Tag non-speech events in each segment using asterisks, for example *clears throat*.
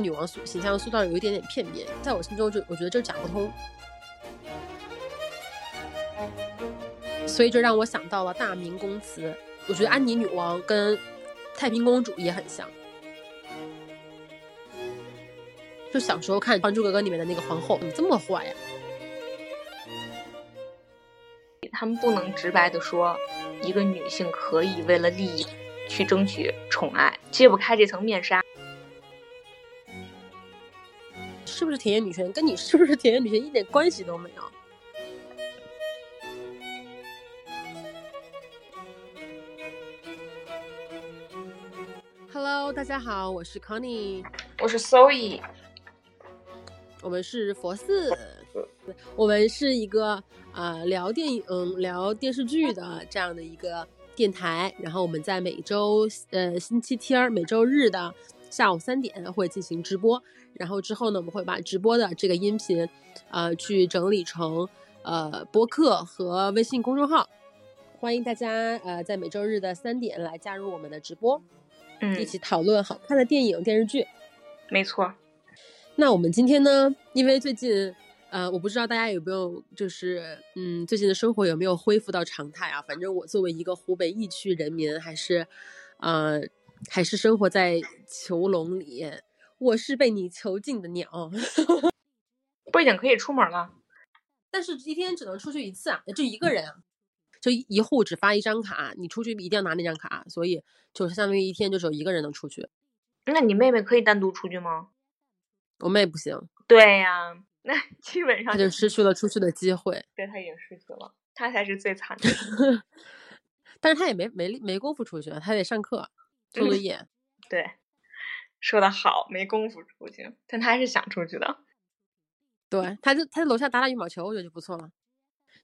女王塑形象塑造有一点点片面，在我心中就我觉得这讲不通，所以这让我想到了大明宫词。我觉得安妮女王跟太平公主也很像，就小时候看《还珠格格》里面的那个皇后，怎么这么坏呀？他们不能直白的说，一个女性可以为了利益去争取宠爱，揭不开这层面纱。田园女神跟你是不是田园女神一点关系都没有？Hello，大家好，我是 Connie，我是 Zoe，我们是佛寺，我们是一个呃聊电影、聊电视剧的这样的一个电台。然后我们在每周呃星期天、每周日的下午三点会进行直播。然后之后呢，我们会把直播的这个音频，呃，去整理成呃播客和微信公众号，欢迎大家呃在每周日的三点来加入我们的直播，嗯，一起讨论好看的电影电视剧。没错。那我们今天呢，因为最近呃，我不知道大家有没有就是嗯，最近的生活有没有恢复到常态啊？反正我作为一个湖北疫区人民，还是呃还是生活在囚笼里。我是被你囚禁的鸟，*laughs* 不已经可以出门了，但是一天只能出去一次啊，就一个人啊，就一户只发一张卡，你出去一定要拿那张卡，所以就相当于一天就只有一个人能出去。那你妹妹可以单独出去吗？我妹不行。对呀，那 *laughs* 基本上她就失去了出去的机会。对，她已经失去了，她才是最惨的。*laughs* 但是她也没没没功夫出去，她得上课做作业。*laughs* 对。说的好，没功夫出去，但他还是想出去的。对，他就他在楼下打打羽毛球，我觉得就不错了。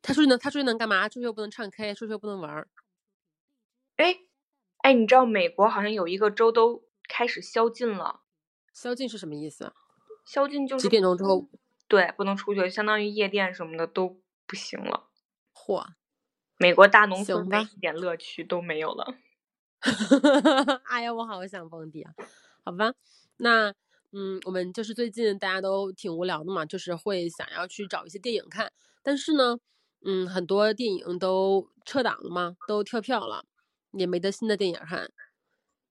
他出去能，他出去能干嘛？出去又不能唱 K，出去又不能玩儿。哎，哎，你知道美国好像有一个州都开始宵禁了。宵禁是什么意思？宵禁就是几点钟之后？对，不能出去，相当于夜店什么的都不行了。嚯！美国大农村一点乐趣都没有了。哈哈哈哎呀，我好想蹦迪啊！好吧，那嗯，我们就是最近大家都挺无聊的嘛，就是会想要去找一些电影看，但是呢，嗯，很多电影都撤档了嘛，都跳票了，也没得新的电影看，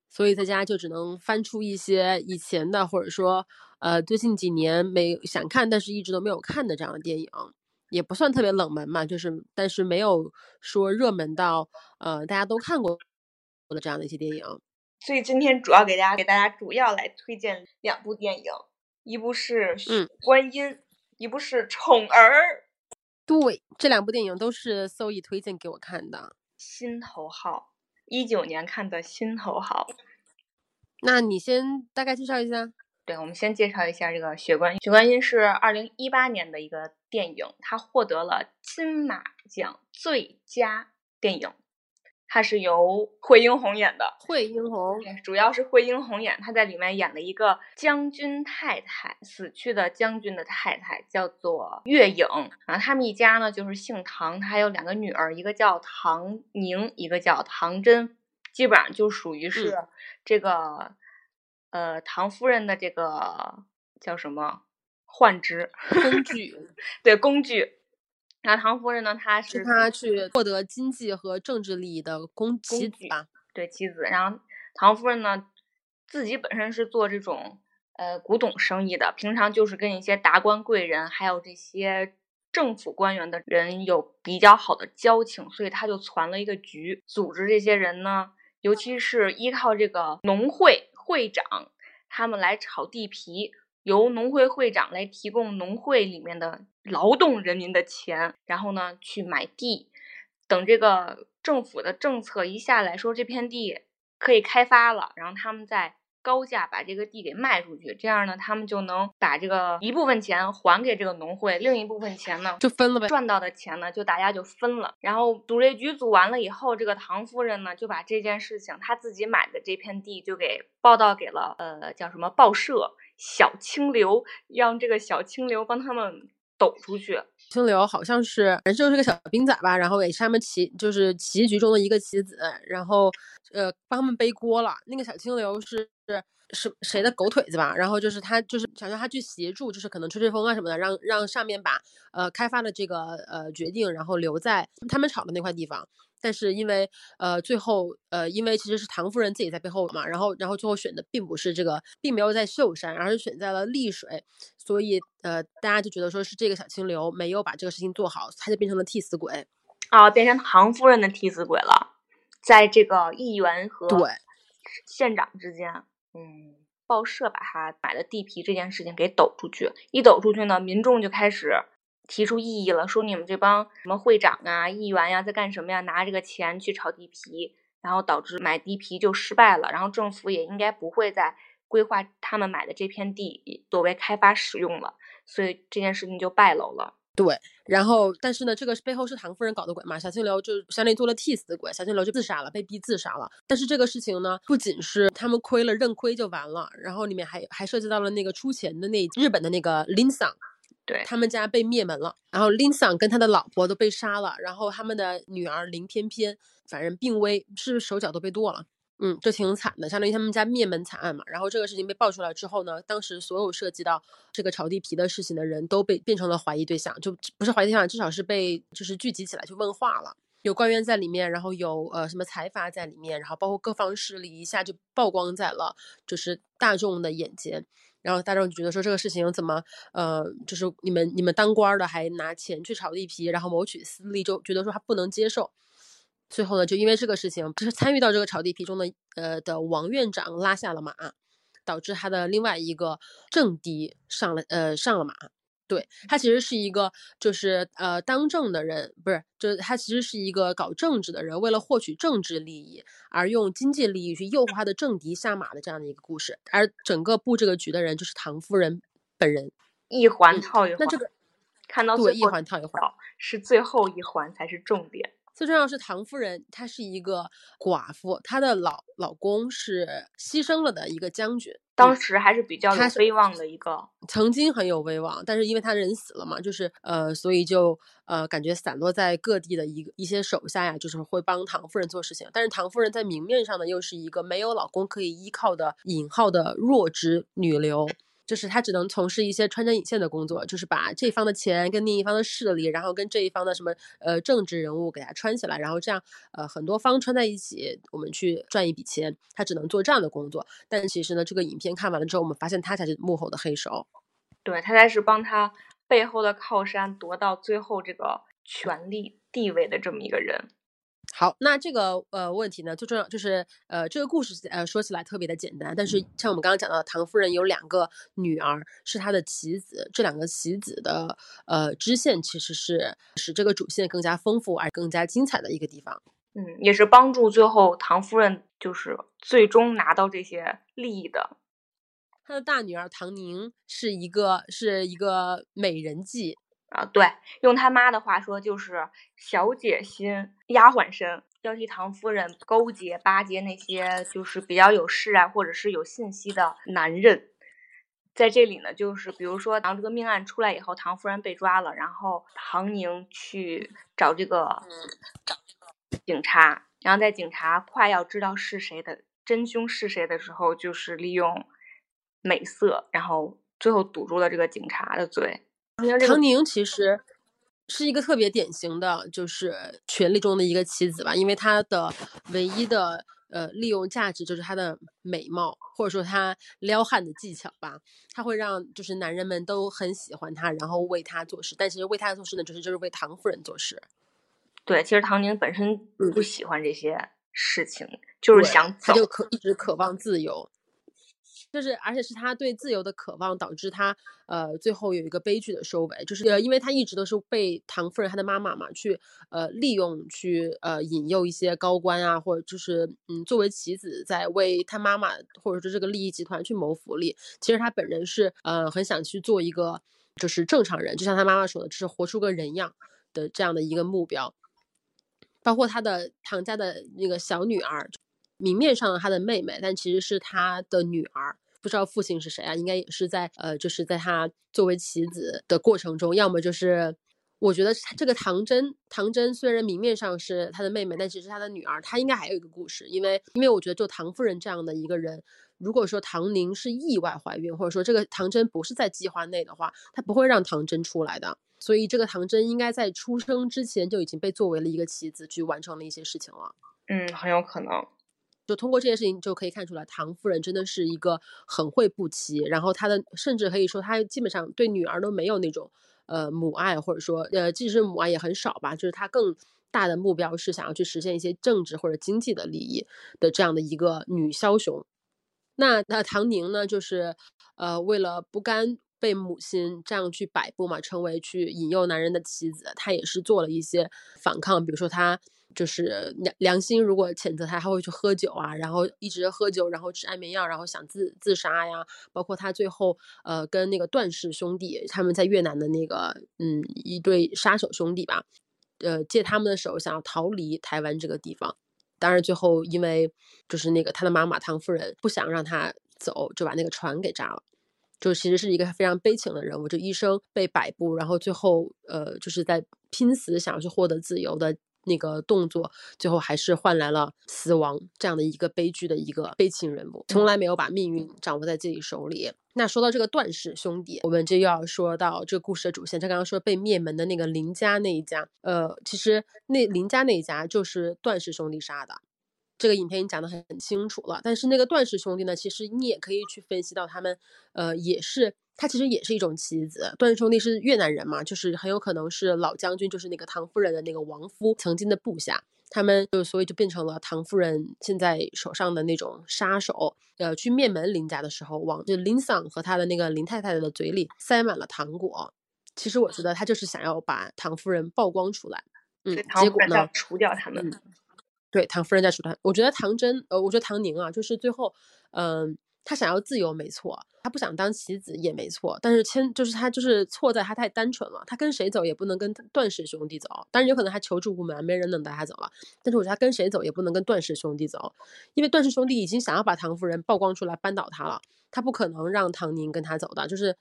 所以在家就只能翻出一些以前的，或者说呃最近几年没想看但是一直都没有看的这样的电影，也不算特别冷门嘛，就是但是没有说热门到呃大家都看过的这样的一些电影。所以今天主要给大家给大家主要来推荐两部电影，一部是《观音》，一部是《宠儿》。对，这两部电影都是 s o e 推荐给我看的。心头好，一九年看的《心头好》。那你先大概介绍一下。对，我们先介绍一下这个《雪观音》。《雪观音》是二零一八年的一个电影，它获得了金马奖最佳电影。他是由惠英红演的，惠英红，主要是惠英红演，她在里面演了一个将军太太，死去的将军的太太，叫做月影。然后他们一家呢，就是姓唐，他还有两个女儿，一个叫唐宁，一个叫唐真，基本上就属于是这个呃唐夫人的这个叫什么？宦职 *laughs* 工具，对工具。然后唐夫人呢，她是她去获得经济和政治利益的公妻子吧？对，妻子。然后唐夫人呢，自己本身是做这种呃古董生意的，平常就是跟一些达官贵人，还有这些政府官员的人有比较好的交情，所以他就攒了一个局，组织这些人呢，尤其是依靠这个农会会长他们来炒地皮。由农会会长来提供农会里面的劳动人民的钱，然后呢去买地，等这个政府的政策一下来说这片地可以开发了，然后他们再高价把这个地给卖出去，这样呢他们就能把这个一部分钱还给这个农会，另一部分钱呢就分了呗，赚到的钱呢就大家就分了。然后赌这局组完了以后，这个唐夫人呢就把这件事情她自己买的这片地就给报道给了呃叫什么报社。小清流让这个小清流帮他们抖出去，清流好像是，反正就是个小兵仔吧，然后也是他们棋，就是棋局中的一个棋子，然后呃帮他们背锅了。那个小清流是是谁的狗腿子吧？然后就是他就是想让他去协助，就是可能吹吹风啊什么的，让让上面把呃开发的这个呃决定，然后留在他们吵的那块地方。但是因为呃最后呃因为其实是唐夫人自己在背后嘛，然后然后最后选的并不是这个，并没有在秀山，而是选在了丽水，所以呃大家就觉得说是这个小清流没有把这个事情做好，他就变成了替死鬼。啊，变成唐夫人的替死鬼了，在这个议员和对。县长之间，嗯，报社把他买的地皮这件事情给抖出去，一抖出去呢，民众就开始。提出异议了，说你们这帮什么会长啊、议员呀，在干什么呀？拿这个钱去炒地皮，然后导致买地皮就失败了。然后政府也应该不会再规划他们买的这片地作为开发使用了，所以这件事情就败露了。对，然后但是呢，这个背后是唐夫人搞的鬼嘛？小青流就相当于做了替死鬼，小青流就自杀了，被逼自杀了。但是这个事情呢，不仅是他们亏了，认亏就完了，然后里面还还涉及到了那个出钱的那日本的那个林桑。对他们家被灭门了，然后林桑跟他的老婆都被杀了，然后他们的女儿林翩翩，反正病危，是手脚都被剁了，嗯，就挺惨的，相当于他们家灭门惨案嘛。然后这个事情被爆出来之后呢，当时所有涉及到这个炒地皮的事情的人都被变成了怀疑对象，就不是怀疑对象，至少是被就是聚集起来去问话了。有官员在里面，然后有呃什么财阀在里面，然后包括各方势力一下就曝光在了就是大众的眼前。然后大众就觉得说这个事情怎么，呃，就是你们你们当官的还拿钱去炒地皮，然后谋取私利，就觉得说他不能接受。最后呢，就因为这个事情，就是参与到这个炒地皮中的，呃的王院长拉下了马，导致他的另外一个政敌上了，呃上了马。对他其实是一个，就是呃当政的人，不是，就是他其实是一个搞政治的人，为了获取政治利益而用经济利益去诱惑他的政敌下马的这样的一个故事。而整个布这个局的人就是唐夫人本人，一环套一环。那这个看到对一环套一环，是最后一环才是重点。最重要是唐夫人，她是一个寡妇，她的老老公是牺牲了的一个将军，当时还是比较有威望的一个，曾经很有威望，但是因为他人死了嘛，就是呃，所以就呃，感觉散落在各地的一个一些手下呀，就是会帮唐夫人做事情，但是唐夫人在明面上呢，又是一个没有老公可以依靠的引号的弱智女流。就是他只能从事一些穿针引线的工作，就是把这一方的钱跟另一方的势力，然后跟这一方的什么呃政治人物给他穿起来，然后这样呃很多方穿在一起，我们去赚一笔钱。他只能做这样的工作。但其实呢，这个影片看完了之后，我们发现他才是幕后的黑手。对他才是帮他背后的靠山夺到最后这个权力地位的这么一个人。好，那这个呃问题呢，最重要就是呃这个故事呃说起来特别的简单，但是像我们刚刚讲到的，唐夫人有两个女儿是她的棋子，这两个棋子的呃支线其实是使这个主线更加丰富而更加精彩的一个地方。嗯，也是帮助最后唐夫人就是最终拿到这些利益的。她的大女儿唐宁是一个是一个美人计。啊，对，用他妈的话说就是小姐心，丫鬟身，要替唐夫人勾结巴结那些就是比较有势啊，或者是有信息的男人。在这里呢，就是比如说，当这个命案出来以后，唐夫人被抓了，然后唐宁去找这个警察，然后在警察快要知道是谁的真凶是谁的时候，就是利用美色，然后最后堵住了这个警察的嘴。唐宁其实是一个特别典型的，就是权力中的一个棋子吧，因为她的唯一的呃利用价值就是她的美貌，或者说她撩汉的技巧吧，她会让就是男人们都很喜欢她，然后为她做事。但其实为她做事呢，就是就是为唐夫人做事。对，其实唐宁本身不喜欢这些事情，就是想他就渴一直渴望自由。就是，而且是他对自由的渴望导致他，呃，最后有一个悲剧的收尾。就是，呃，因为他一直都是被唐夫人他的妈妈嘛，去，呃，利用，去，呃，引诱一些高官啊，或者就是，嗯，作为棋子在为他妈妈或者说这个利益集团去谋福利。其实他本人是，呃，很想去做一个就是正常人，就像他妈妈说的，就是活出个人样的这样的一个目标。包括他的唐家的那个小女儿。明面上他的妹妹，但其实是他的女儿，不知道父亲是谁啊？应该也是在呃，就是在他作为棋子的过程中，要么就是我觉得这个唐真，唐真虽然明面上是他的妹妹，但其实他的女儿，她应该还有一个故事，因为因为我觉得就唐夫人这样的一个人，如果说唐宁是意外怀孕，或者说这个唐真不是在计划内的话，他不会让唐真出来的。所以这个唐真应该在出生之前就已经被作为了一个棋子去完成了一些事情了。嗯，很有可能。就通过这件事情就可以看出来，唐夫人真的是一个很会布棋，然后她的甚至可以说她基本上对女儿都没有那种。呃，母爱或者说，呃，即使是母爱也很少吧。就是她更大的目标是想要去实现一些政治或者经济的利益的这样的一个女枭雄。那那唐宁呢，就是呃，为了不甘被母亲这样去摆布嘛，成为去引诱男人的棋子，她也是做了一些反抗，比如说她。就是良良心，如果谴责他，他会去喝酒啊，然后一直喝酒，然后吃安眠药，然后想自自杀呀。包括他最后，呃，跟那个段氏兄弟，他们在越南的那个，嗯，一对杀手兄弟吧，呃，借他们的手想要逃离台湾这个地方。当然，最后因为就是那个他的妈妈唐夫人不想让他走，就把那个船给炸了。就其实是一个非常悲情的人物，就一生被摆布，然后最后，呃，就是在拼死想要去获得自由的。那个动作最后还是换来了死亡，这样的一个悲剧的一个悲情人物，从来没有把命运掌握在自己手里。那说到这个段氏兄弟，我们就要说到这个故事的主线。他刚刚说被灭门的那个林家那一家，呃，其实那林家那一家就是段氏兄弟杀的。这个影片已经讲得很很清楚了。但是那个段氏兄弟呢，其实你也可以去分析到他们，呃，也是。他其实也是一种棋子，段氏兄弟是越南人嘛，就是很有可能是老将军，就是那个唐夫人的那个亡夫曾经的部下，他们就所以就变成了唐夫人现在手上的那种杀手。呃，去灭门林家的时候，往就林桑和他的那个林太太的嘴里塞满了糖果。其实我觉得他就是想要把唐夫人曝光出来，嗯，结果呢，除掉他们。对，唐夫人在除他。我觉得唐真，呃，我觉得唐宁啊，就是最后，嗯。他想要自由没错，他不想当棋子也没错，但是牵就是他就是错在他太单纯了，他跟谁走也不能跟段氏兄弟走，当然有可能他求助无门，没人能带他走了。但是我觉得他跟谁走也不能跟段氏兄弟走，因为段氏兄弟已经想要把唐夫人曝光出来扳倒他了，他不可能让唐宁跟他走的，就是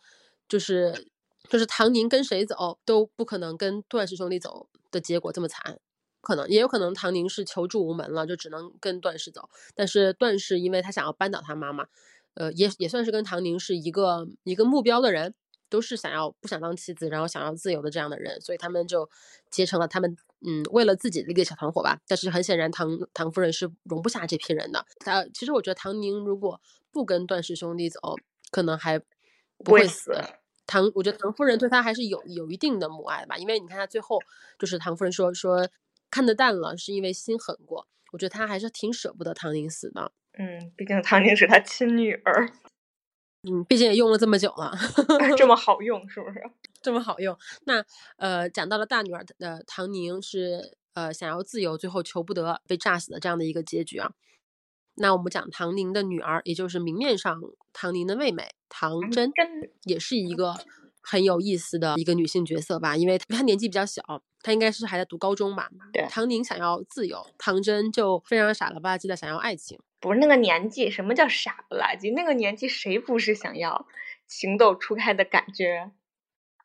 就是就是唐宁跟谁走都不可能跟段氏兄弟走的结果这么惨，可能也有可能唐宁是求助无门了，就只能跟段氏走，但是段氏因为他想要扳倒他妈妈。呃，也也算是跟唐宁是一个一个目标的人，都是想要不想当妻子，然后想要自由的这样的人，所以他们就结成了他们嗯，为了自己的一个小团伙吧。但是很显然，唐唐夫人是容不下这批人的。他其实我觉得唐宁如果不跟段氏兄弟走，可能还不会死。唐，我觉得唐夫人对他还是有有一定的母爱吧，因为你看他最后就是唐夫人说说看得淡了，是因为心狠过。我觉得他还是挺舍不得唐宁死的。嗯，毕竟唐宁是他亲女儿，*laughs* 嗯，毕竟也用了这么久了，*laughs* 这么好用是不是？*laughs* 这么好用。那呃，讲到了大女儿的唐宁是呃想要自由，最后求不得被炸死的这样的一个结局啊。那我们讲唐宁的女儿，也就是明面上唐宁的妹妹唐真，也是一个。很有意思的一个女性角色吧，因为她年纪比较小，她应该是还在读高中吧。对，唐宁想要自由，唐真就非常傻了吧唧的想要爱情。不是那个年纪，什么叫傻不拉几？那个年纪谁不是想要情窦初开的感觉？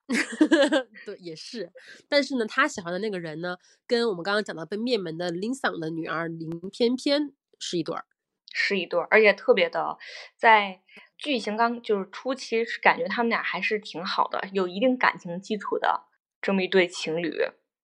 *laughs* 对，也是。但是呢，他喜欢的那个人呢，跟我们刚刚讲到被灭门的林桑的女儿林翩翩是一对儿，是一对儿，而且特别的在。剧情刚就是初期是感觉他们俩还是挺好的，有一定感情基础的这么一对情侣，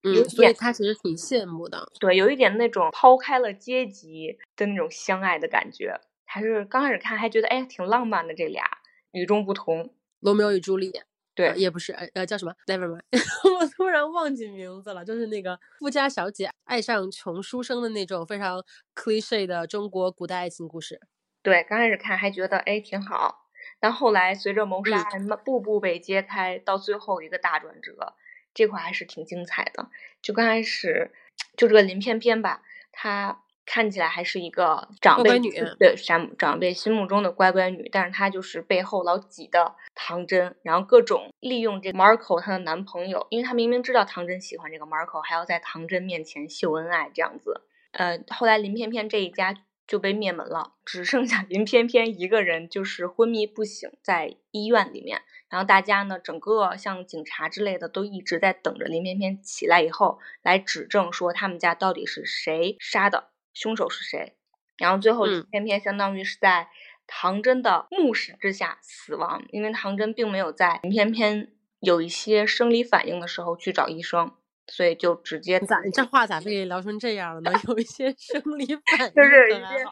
嗯，所以他其实挺羡慕的，对，有一点那种抛开了阶级的那种相爱的感觉，还是刚开始看还觉得哎挺浪漫的，这俩与众不同，罗密欧与朱丽叶，对，也不是，呃，叫什么？Never mind，*laughs* 我突然忘记名字了，就是那个富家小姐爱上穷书生的那种非常 cliche 的中国古代爱情故事。对，刚开始看还觉得哎挺好，但后来随着谋杀案步步被揭开，到最后一个大转折，这块还是挺精彩的。就刚开始，就这个林翩翩吧，她看起来还是一个长辈女，对长长辈心目中的乖乖女，但是她就是背后老挤的唐真，然后各种利用这 Marco 她的男朋友，因为她明明知道唐真喜欢这个 Marco，还要在唐真面前秀恩爱这样子。呃，后来林翩翩这一家。就被灭门了，只剩下林翩翩一个人，就是昏迷不醒在医院里面。然后大家呢，整个像警察之类的都一直在等着林翩翩起来以后来指证说他们家到底是谁杀的，凶手是谁。然后最后林翩翩相当于是在唐真的目视之下死亡，因为唐真并没有在林翩翩有一些生理反应的时候去找医生。所以就直接咋？你这话咋被聊成这样了呢？*laughs* 有一些生理 *laughs* 反应，就是有一些，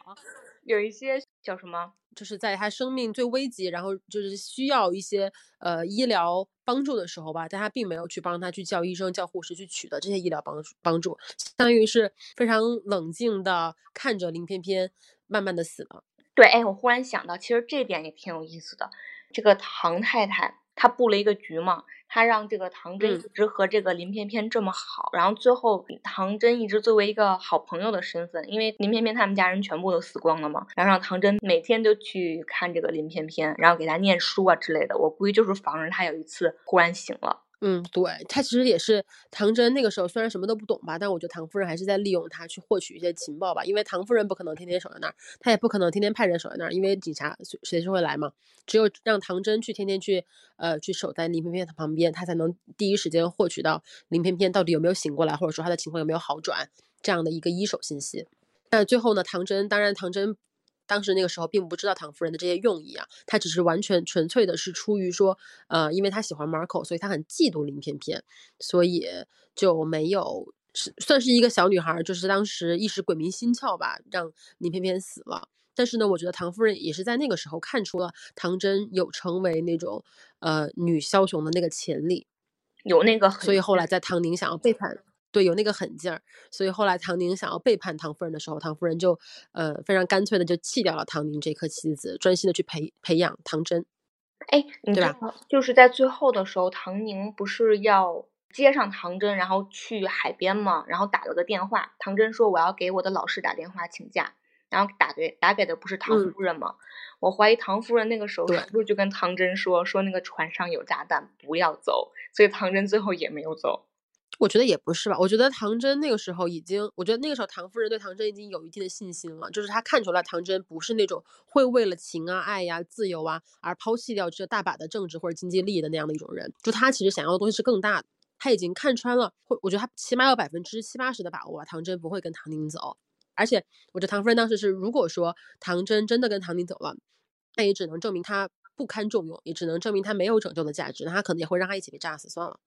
有一些叫什么？就是在他生命最危急，然后就是需要一些呃医疗帮助的时候吧，但他并没有去帮他去叫医生、叫护士去取得这些医疗帮助帮助，相当于是非常冷静的看着林翩翩慢慢的死了。对，哎，我忽然想到，其实这点也挺有意思的，这个唐太太。他布了一个局嘛，他让这个唐真一直和这个林翩翩这么好，然后最后唐真一直作为一个好朋友的身份，因为林翩翩他们家人全部都死光了嘛，然后让唐真每天都去看这个林翩翩，然后给他念书啊之类的，我估计就是防着他有一次忽然醒了。嗯，对他其实也是唐真那个时候虽然什么都不懂吧，但我觉得唐夫人还是在利用他去获取一些情报吧，因为唐夫人不可能天天守在那儿，他也不可能天天派人守在那儿，因为警察随随时会来嘛。只有让唐真去天天去呃去守在林翩翩的旁边，他才能第一时间获取到林翩翩到底有没有醒过来，或者说他的情况有没有好转这样的一个一手信息。那最后呢，唐真当然唐真。当时那个时候并不知道唐夫人的这些用意啊，她只是完全纯粹的是出于说，呃，因为她喜欢 Marco，所以她很嫉妒林翩翩，所以就没有是算是一个小女孩，就是当时一时鬼迷心窍吧，让林翩翩死了。但是呢，我觉得唐夫人也是在那个时候看出了唐真有成为那种呃女枭雄的那个潜力，有那个，所以后来在唐宁想要背叛。对，有那个狠劲儿，所以后来唐宁想要背叛唐夫人的时候，唐夫人就呃非常干脆的就弃掉了唐宁这颗棋子，专心的去培培养唐真。哎，对吧？就是在最后的时候，唐宁不是要接上唐真，然后去海边嘛，然后打了个电话，唐真说我要给我的老师打电话请假，然后打给打给的不是唐夫人吗？我怀疑唐夫人那个时候是不是就跟唐真说说那个船上有炸弹，不要走，所以唐真最后也没有走。我觉得也不是吧，我觉得唐真那个时候已经，我觉得那个时候唐夫人对唐真已经有一定的信心了，就是她看出来唐真不是那种会为了情啊、爱呀、自由啊而抛弃掉这大把的政治或者经济利益的那样的一种人，就她其实想要的东西是更大的，她已经看穿了，会我觉得她起码有百分之七八十的把握，啊唐真不会跟唐宁走，而且我觉得唐夫人当时是，如果说唐真真的跟唐宁走了，那也只能证明她不堪重用，也只能证明她没有拯救的价值，那她可能也会让她一起被炸死算了。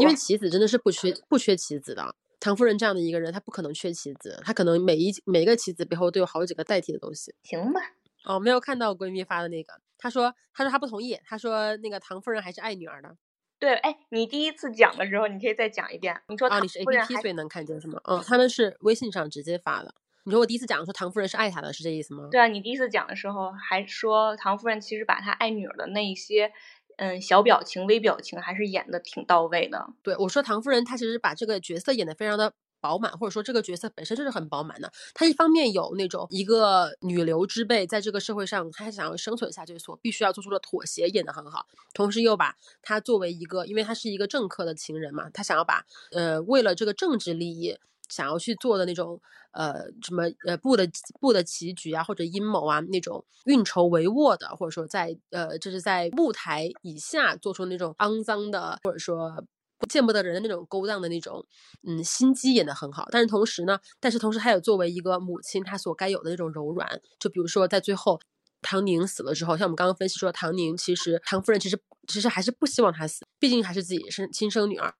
因为棋子真的是不缺不缺棋子的，唐夫人这样的一个人，她不可能缺棋子，她可能每一每一个棋子背后都有好几个代替的东西。行吧，哦，没有看到闺蜜发的那个，她说她说她不同意，她说那个唐夫人还是爱女儿的。对，哎，你第一次讲的时候，你可以再讲一遍。你说啊，你是 A P P 所以能看见是吗？嗯，他们是微信上直接发的。你说我第一次讲说唐夫人是爱她的，是这意思吗？对啊，你第一次讲的时候还说唐夫人其实把她爱女儿的那一些。嗯，小表情、微表情还是演的挺到位的。对我说，唐夫人她其实把这个角色演的非常的饱满，或者说这个角色本身就是很饱满的。她一方面有那种一个女流之辈在这个社会上，她想要生存下去所必须要做出的妥协演的很好，同时又把她作为一个，因为她是一个政客的情人嘛，她想要把呃为了这个政治利益。想要去做的那种，呃，什么呃布的布的棋局啊，或者阴谋啊，那种运筹帷幄的，或者说在呃，就是在木台以下做出那种肮脏的，或者说见不得人的那种勾当的那种，嗯，心机演得很好。但是同时呢，但是同时还有作为一个母亲她所该有的那种柔软。就比如说在最后，唐宁死了之后，像我们刚刚分析说，唐宁其实唐夫人其实其实还是不希望她死，毕竟还是自己是亲生女儿，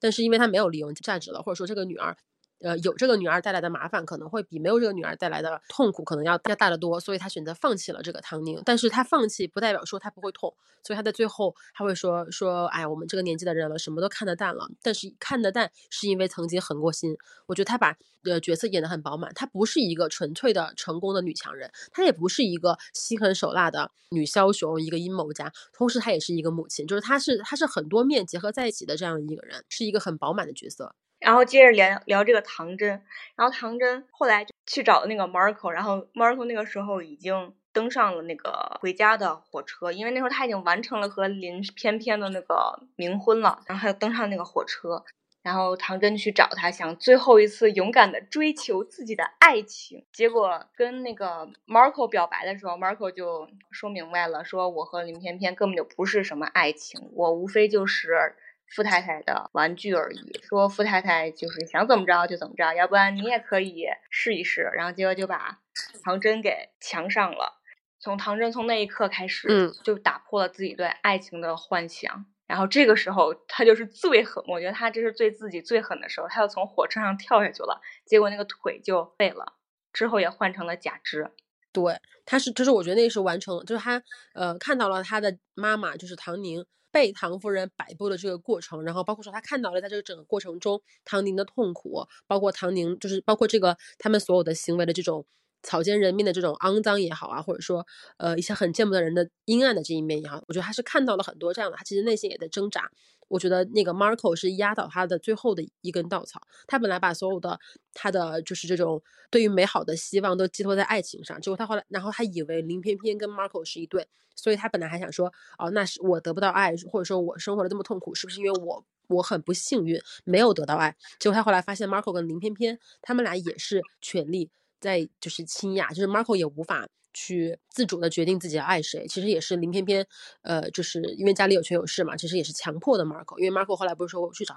但是因为她没有利用价值了，或者说这个女儿。呃，有这个女儿带来的麻烦，可能会比没有这个女儿带来的痛苦可能要要大得多，所以他选择放弃了这个唐宁。但是他放弃不代表说他不会痛，所以他在最后他会说说，哎，我们这个年纪的人了，什么都看得淡了。但是看得淡是因为曾经狠过心。我觉得他把呃角色演得很饱满，她不是一个纯粹的成功的女强人，她也不是一个心狠手辣的女枭雄，一个阴谋家，同时她也是一个母亲，就是她是她是很多面结合在一起的这样一个人，是一个很饱满的角色。然后接着聊聊这个唐真，然后唐真后来去找那个 Marco，然后 Marco 那个时候已经登上了那个回家的火车，因为那时候他已经完成了和林翩翩的那个冥婚了，然后他就登上那个火车，然后唐真去找他，想最后一次勇敢的追求自己的爱情。结果跟那个 Marco 表白的时候，Marco 就说明白了，说我和林翩翩根本就不是什么爱情，我无非就是富太太的玩具而已。说富太太就是想怎么着就怎么着，要不然你也可以试一试。然后结果就把唐真给强上了。从唐真从那一刻开始，嗯，就打破了自己对爱情的幻想。然后这个时候他就是最狠，我觉得他这是对自己最狠的时候，他要从火车上跳下去了，结果那个腿就废了，之后也换成了假肢。对，他是就是我觉得那是完成，就是他呃看到了他的妈妈就是唐宁被唐夫人摆布的这个过程，然后包括说他看到了在这个整个过程中唐宁的痛苦，包括唐宁就是包括这个他们所有的行为的这种。草菅人命的这种肮脏也好啊，或者说，呃，一些很见不得人的阴暗的这一面也好，我觉得他是看到了很多这样的，他其实内心也在挣扎。我觉得那个 Marco 是压倒他的最后的一根稻草。他本来把所有的他的就是这种对于美好的希望都寄托在爱情上，结果他后来，然后他以为林翩翩跟 Marco 是一对，所以他本来还想说，哦，那是我得不到爱，或者说我生活的这么痛苦，是不是因为我我很不幸运没有得到爱？结果他后来发现 Marco 跟林翩翩他们俩也是权力。在就是亲雅，就是 Marco 也无法去自主的决定自己要爱谁，其实也是林翩翩，呃，就是因为家里有权有势嘛，其实也是强迫的 Marco，因为 Marco 后来不是说我去找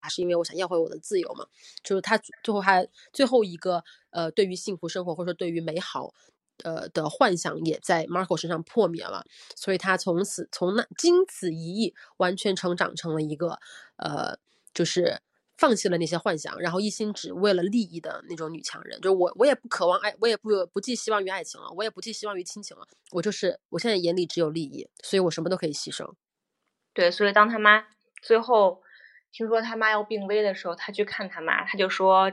他，是因为我想要回我的自由嘛，就是他最后还最后一个呃，对于幸福生活或者说对于美好，呃的幻想也在 Marco 身上破灭了，所以他从此从那经此一役，完全成长成了一个呃，就是。放弃了那些幻想，然后一心只为了利益的那种女强人，就我，我也不渴望爱，我也不不寄希望于爱情了，我也不寄希望于亲情了，我就是我现在眼里只有利益，所以我什么都可以牺牲。对，所以当他妈最后听说他妈要病危的时候，他去看他妈，他就说，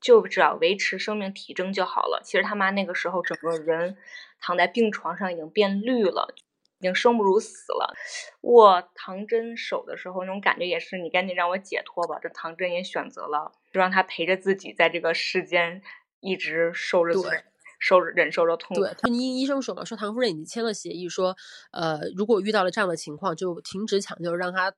就只要维持生命体征就好了。其实他妈那个时候整个人躺在病床上已经变绿了。已经生不如死了，握唐真手的时候，那种感觉也是你赶紧让我解脱吧。这唐真也选择了，就让他陪着自己在这个世间一直受着罪，受忍受着痛苦。对，医医生说了，说唐夫人已经签了协议，说，呃，如果遇到了这样的情况，就停止抢救，让他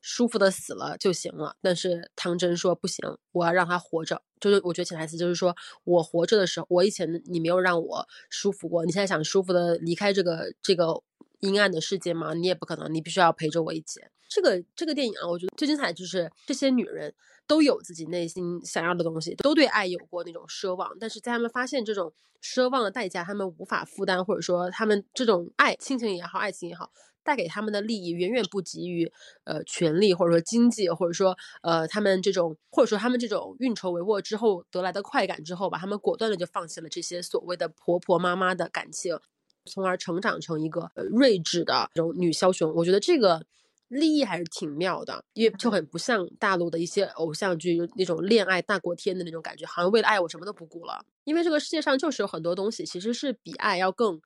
舒服的死了就行了。但是唐真说不行，我要让他活着。就是我觉得潜台词就是说我活着的时候，我以前你没有让我舒服过，你现在想舒服的离开这个这个。阴暗的世界吗？你也不可能，你必须要陪着我一起。这个这个电影啊，我觉得最精彩就是这些女人都有自己内心想要的东西，都对爱有过那种奢望，但是在他们发现这种奢望的代价，他们无法负担，或者说他们这种爱，亲情也好，爱情也好，带给他们的利益远远不及于呃权力，或者说经济，或者说呃他们这种，或者说他们这种运筹帷幄之后得来的快感之后吧，他们果断的就放弃了这些所谓的婆婆妈妈的感情。从而成长成一个睿智的这种女枭雄，我觉得这个立意还是挺妙的，因为就很不像大陆的一些偶像剧那种恋爱大过天的那种感觉，好像为了爱我什么都不顾了。因为这个世界上就是有很多东西其实是比爱要更。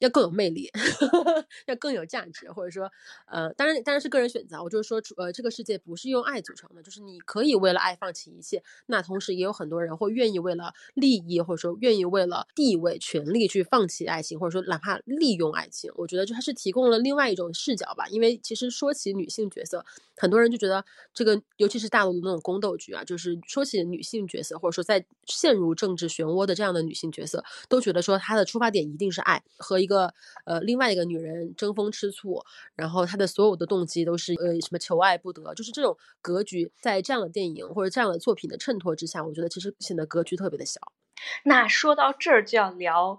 要更有魅力，*laughs* 要更有价值，或者说，呃，当然，当然是个人选择。我就是说，呃，这个世界不是用爱组成的，就是你可以为了爱放弃一切。那同时也有很多人会愿意为了利益，或者说愿意为了地位、权力去放弃爱情，或者说哪怕利用爱情。我觉得就还是提供了另外一种视角吧。因为其实说起女性角色，很多人就觉得这个，尤其是大陆的那种宫斗剧啊，就是说起女性角色，或者说在陷入政治漩涡的这样的女性角色，都觉得说她的出发点一定是爱和一个。呃，另外一个女人争风吃醋，然后她的所有的动机都是呃什么求爱不得，就是这种格局，在这样的电影或者这样的作品的衬托之下，我觉得其实显得格局特别的小。那说到这儿就要聊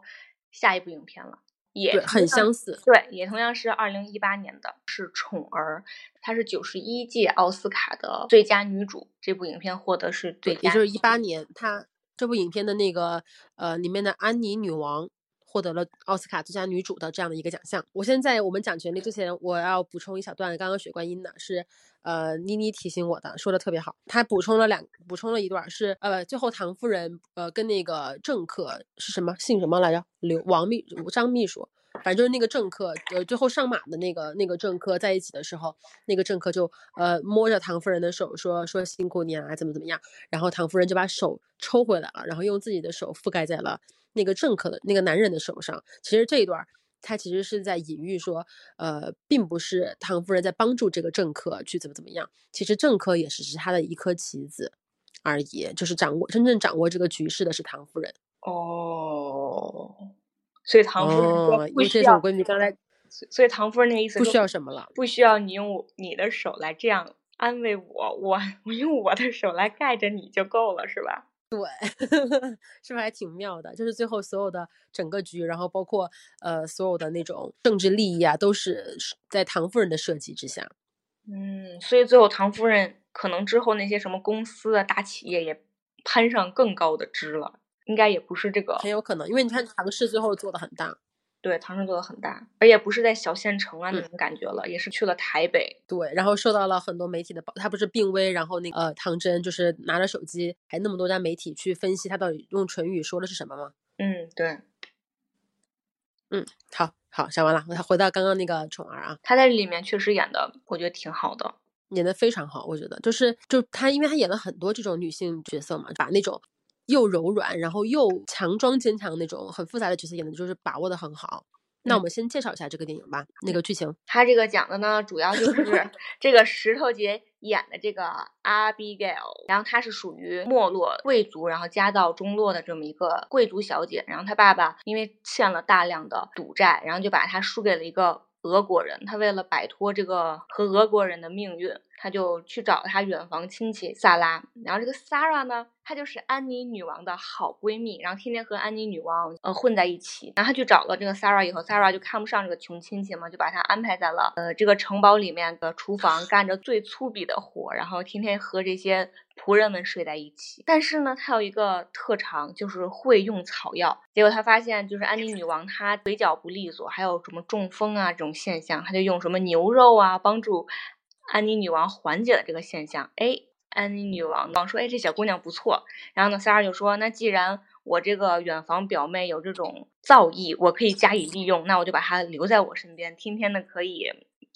下一部影片了，也很相似，对，也同样是二零一八年的，是《宠儿》，她是九十一届奥斯卡的最佳女主，这部影片获得是最佳，也就是一八年，她这部影片的那个呃里面的安妮女王。获得了奥斯卡最佳女主的这样的一个奖项。我现在我们讲权利之前，我要补充一小段。刚刚雪观音呢是呃妮妮提醒我的，说的特别好。她补充了两，补充了一段是呃最后唐夫人呃跟那个政客是什么姓什么来着？刘王秘张秘书，反正就是那个政客呃最后上马的那个那个政客在一起的时候，那个政客就呃摸着唐夫人的手说说辛苦你啊怎么怎么样，然后唐夫人就把手抽回来了，然后用自己的手覆盖在了。那个政客的那个男人的手上，其实这一段他其实是在隐喻说，呃，并不是唐夫人在帮助这个政客去怎么怎么样，其实政客也只是他的一颗棋子而已，就是掌握真正掌握这个局势的是唐夫人。哦，所以唐夫人说不需要，闺蜜刚才所以唐夫人那个意思不需要什么了。不需要你用你的手来这样安慰我，我我用我的手来盖着你就够了，是吧？对 *laughs* 是不是还挺妙的？就是最后所有的整个局，然后包括呃所有的那种政治利益啊，都是在唐夫人的设计之下。嗯，所以最后唐夫人可能之后那些什么公司啊、大企业也攀上更高的枝了，应该也不是这个很有可能，因为你看唐氏最后做的很大，对唐氏做的很大，而也不是在小县城啊那嗯种感觉了，也是去了台北。对，然后受到了很多媒体的报，他不是病危，然后那个呃唐真就是拿着手机，还那么多家媒体去分析他到底用唇语说的是什么吗？嗯，对，嗯，好好讲完了，我回到刚刚那个宠儿啊，他在里面确实演的，我觉得挺好的。演的非常好，我觉得就是就他，因为他演了很多这种女性角色嘛，把那种又柔软，然后又强装坚强那种很复杂的角色演的就是把握的很好。那我嗯们先介绍一下这个电影吧，那个剧情。他这个讲的呢，主要就 *laughs* 是这个石头姐演的这个 Abigail，然后她是属于没落贵族，然后家道中落的这么一个贵族小姐。然后她爸爸因为欠了大量的赌债，然后就把她输给了一个俄国人。她为了摆脱这个和俄国人的命运，她就去找她远房亲戚萨拉。然后这个 s a r a 呢，她就是安妮女王的好闺蜜，然后天天和安妮女王呃混在一起。然后她去找了这个 s a r a 以后 s a r a 就看不上这个穷亲戚嘛，就把她安排在了呃这个城堡里面的厨房，干着最粗鄙的活，然后天天和这些仆人们睡在一起。但是呢，她有一个特长，就是会用草药。结果她发现，就是安妮女王她腿脚不利索，还有什么中风啊这种现象，她就用什么牛肉啊帮助安妮女王缓解了这个现象。哎，安妮女王王说：“哎，这小姑娘不错。”然后呢，萨尔就说：“那既然我这个远房表妹有这种造诣，我可以加以利用，那我就把她留在我身边，天天的可以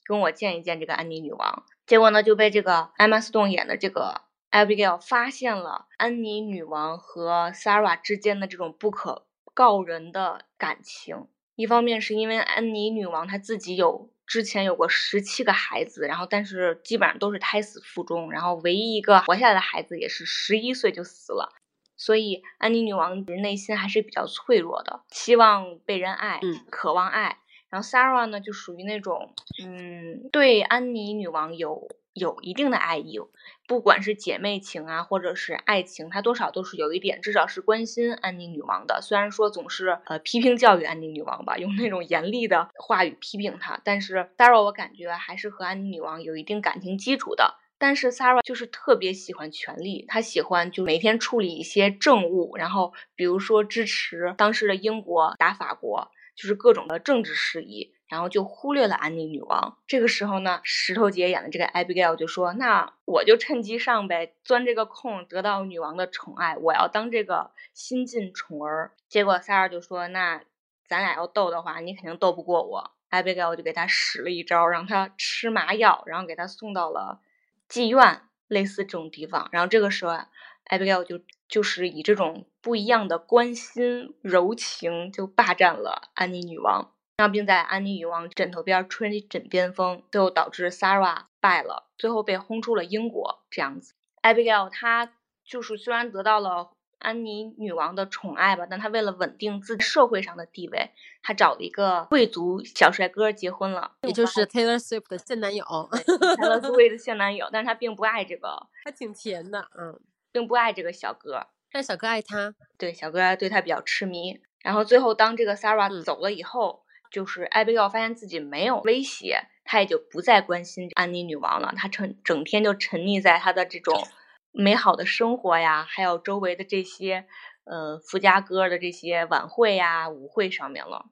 跟我见一见这个安妮女王。”结果呢，就被这个艾玛斯顿演的这个 Abigail 发现了安妮女王和 Sarah 之间的这种不可告人的感情。一方面是因为安妮女王她自己有之前有过十七个孩子，然后但是基本上都是胎死腹中，然后唯一一个活下来的孩子也是十一岁就死了，所以安妮女王内心还是比较脆弱的，希望被人爱，嗯渴望爱。然后 Sarah 呢，就属于那种，嗯，对安妮女王有有一定的爱意，不管是姐妹情啊，或者是爱情，她多少都是有一点，至少是关心安妮女王的。虽然说总是呃批评教育安妮女王吧，用那种严厉的话语批评她，但是 Sarah 我感觉还是和安妮女王有一定感情基础的。但是 Sarah 就是特别喜欢权力，她喜欢就每天处理一些政务，然后比如说支持当时的英国打法国，就是各种的政治事宜，然后就忽略了安妮女王。这个时候呢，石头姐演的这个 Abigail 就说：“那我就趁机上呗，钻这个空，得到女王的宠爱，我要当这个新晋宠儿。”结果萨尔就说：“那咱俩要斗的话，你肯定斗不过我。”Abigail 就给他使了一招，让他吃麻药，然后给他送到了妓院，类似这种地方。然后这个时候，Abigail 就就是以这种不一样的关心柔情，就霸占了安妮女王。然后并在安妮女王枕头边吹枕边风，最后导致 Sarah 败了，最后被轰出了英国。这样子，Abigail 她就是虽然得到了安妮女王的宠爱吧，但她为了稳定自己社会上的地位，她找了一个贵族小帅哥结婚了，也就是 Taylor Swift 的现男友，，Taylor *laughs* Swift 的现男友，但是她并不爱这个，还挺甜的，嗯，并不爱这个小哥。但小哥爱他，对，小哥对他比较痴迷。然后最后当这个 Sarah 嗯走了以后，就是艾贝奥发现自己没有威胁，他也就不再关心安妮女王了。他成整天就沉溺在他的这种美好的生活呀，还有周围的这些呃富家哥的这些晚会呀、舞会上面了。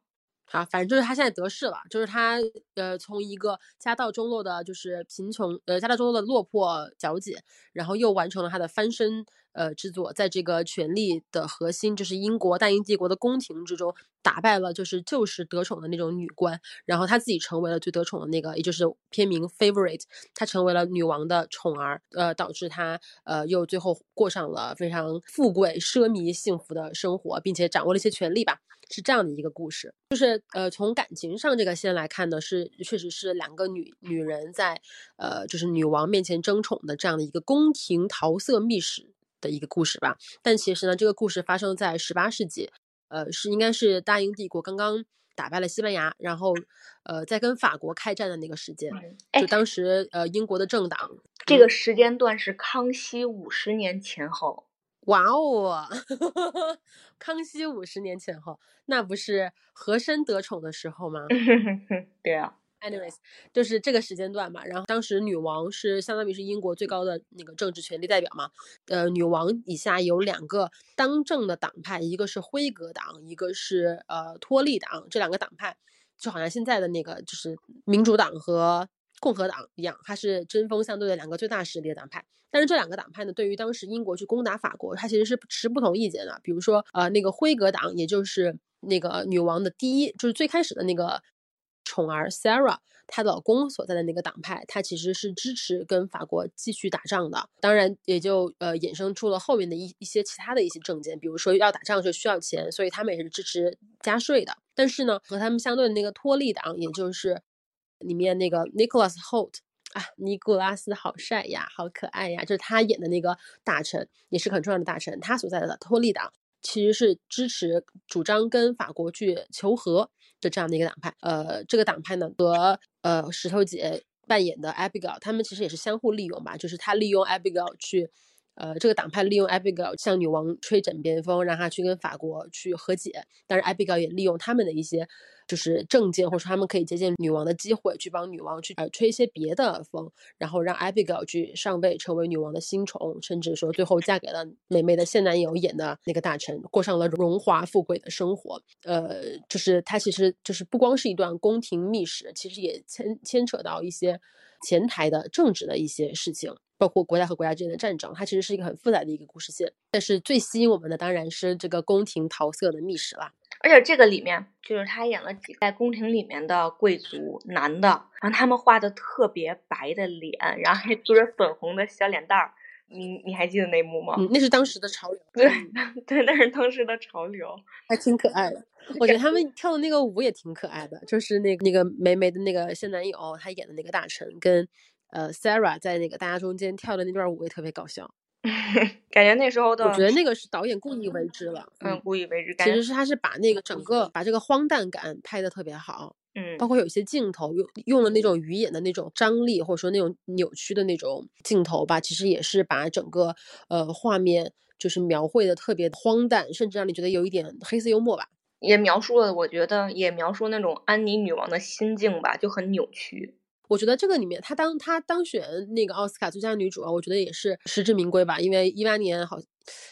啊，反正就是他现在得势了，就是他呃从一个家道中落的，就是贫穷呃家道中落的落魄小姐，然后又完成了他的翻身呃制作，在这个权力的核心，就是英国大英帝国的宫廷之中，打败了就是就是得宠的那种女官，然后她自己成为了最得宠的那个，也就是片名 favorite，她成为了女王的宠儿，呃，导致她呃又最后过上了非常富贵、奢靡、幸福的生活，并且掌握了一些权利吧。是这样的一个故事，就是呃，从感情上这个线来看呢，是确实是两个女女人在呃，就是女王面前争宠的这样的一个宫廷桃色秘史的一个故事吧。但其实呢，这个故事发生在十八世纪，呃，是应该是大英帝国刚刚打败了西班牙，然后呃，在跟法国开战的那个时间，就当时呃，英国的政党这个时间段是康熙五十年前后。哇哦，*laughs* 康熙五十年前后，那不是和珅得宠的时候吗？*laughs* 对啊。Anyways，就是这个时间段嘛。然后当时女王是相当于是英国最高的那个政治权力代表嘛。呃，女王以下有两个当政的党派，一个是辉格党，一个是呃托利党。这两个党派就好像现在的那个就是民主党和。共和党一样，它是针锋相对的两个最大势力的党派。但是这两个党派呢，对于当时英国去攻打法国，它其实是持不同意见的。比如说，呃，那个辉格党，也就是那个女王的第一，就是最开始的那个宠儿 Sarah，她老公所在的那个党派，它其实是支持跟法国继续打仗的。当然，也就呃衍生出了后面的一一些其他的一些政见，比如说要打仗就需要钱，所以他们也是支持加税的。但是呢，和他们相对的那个托利党，也就是里面那个 Nicholas Holt 啊，尼古拉斯好帅呀，好可爱呀，就是他演的那个大臣，也是很重要的大臣。他所在的托利党其实是支持主张跟法国去求和的这样的一个党派。呃，这个党派呢和呃石头姐扮演的 Abigail，他们其实也是相互利用吧，就是他利用 Abigail 去。呃，这个党派利用 Abigail 向女王吹枕边风，让她去跟法国去和解。但是 Abigail 也利用他们的一些就是政见，或者说他们可以接近女王的机会，去帮女王去呃吹一些别的风，然后让 Abigail 去上位，成为女王的新宠，甚至说最后嫁给了美美的现男友演的那个大臣，过上了荣华富贵的生活。呃，就是他其实就是不光是一段宫廷秘史，其实也牵牵扯到一些前台的政治的一些事情。包括国家和国家之间的战争，它其实是一个很复杂的一个故事线。但是最吸引我们的当然是这个宫廷桃色的秘史啦。而且这个里面就是他演了几在宫廷里面的贵族男的，然后他们画的特别白的脸，然后还涂着粉红的小脸蛋儿。你你还记得那幕吗？嗯，那是当时的潮流。*laughs* 对对，那是当时的潮流，还挺可爱的。我觉得他们跳的那个舞也挺可爱的，就是那个那个梅梅的那个现男友，他演的那个大臣跟。呃，Sarah 在那个大家中间跳的那段舞也特别搞笑，*laughs* 感觉那时候的，我觉得那个是导演故意为之了，嗯，故意为之。其实是他是把那个整个把这个荒诞感拍的特别好，嗯，包括有一些镜头用用了那种鱼眼的那种张力，或者说那种扭曲的那种镜头吧，其实也是把整个呃画面就是描绘的特别荒诞，甚至让你觉得有一点黑色幽默吧。也描述了，我觉得也描述那种安妮女王的心境吧，就很扭曲。我觉得这个里面，她当她当选那个奥斯卡最佳女主啊，我觉得也是实至名归吧。因为一八年好，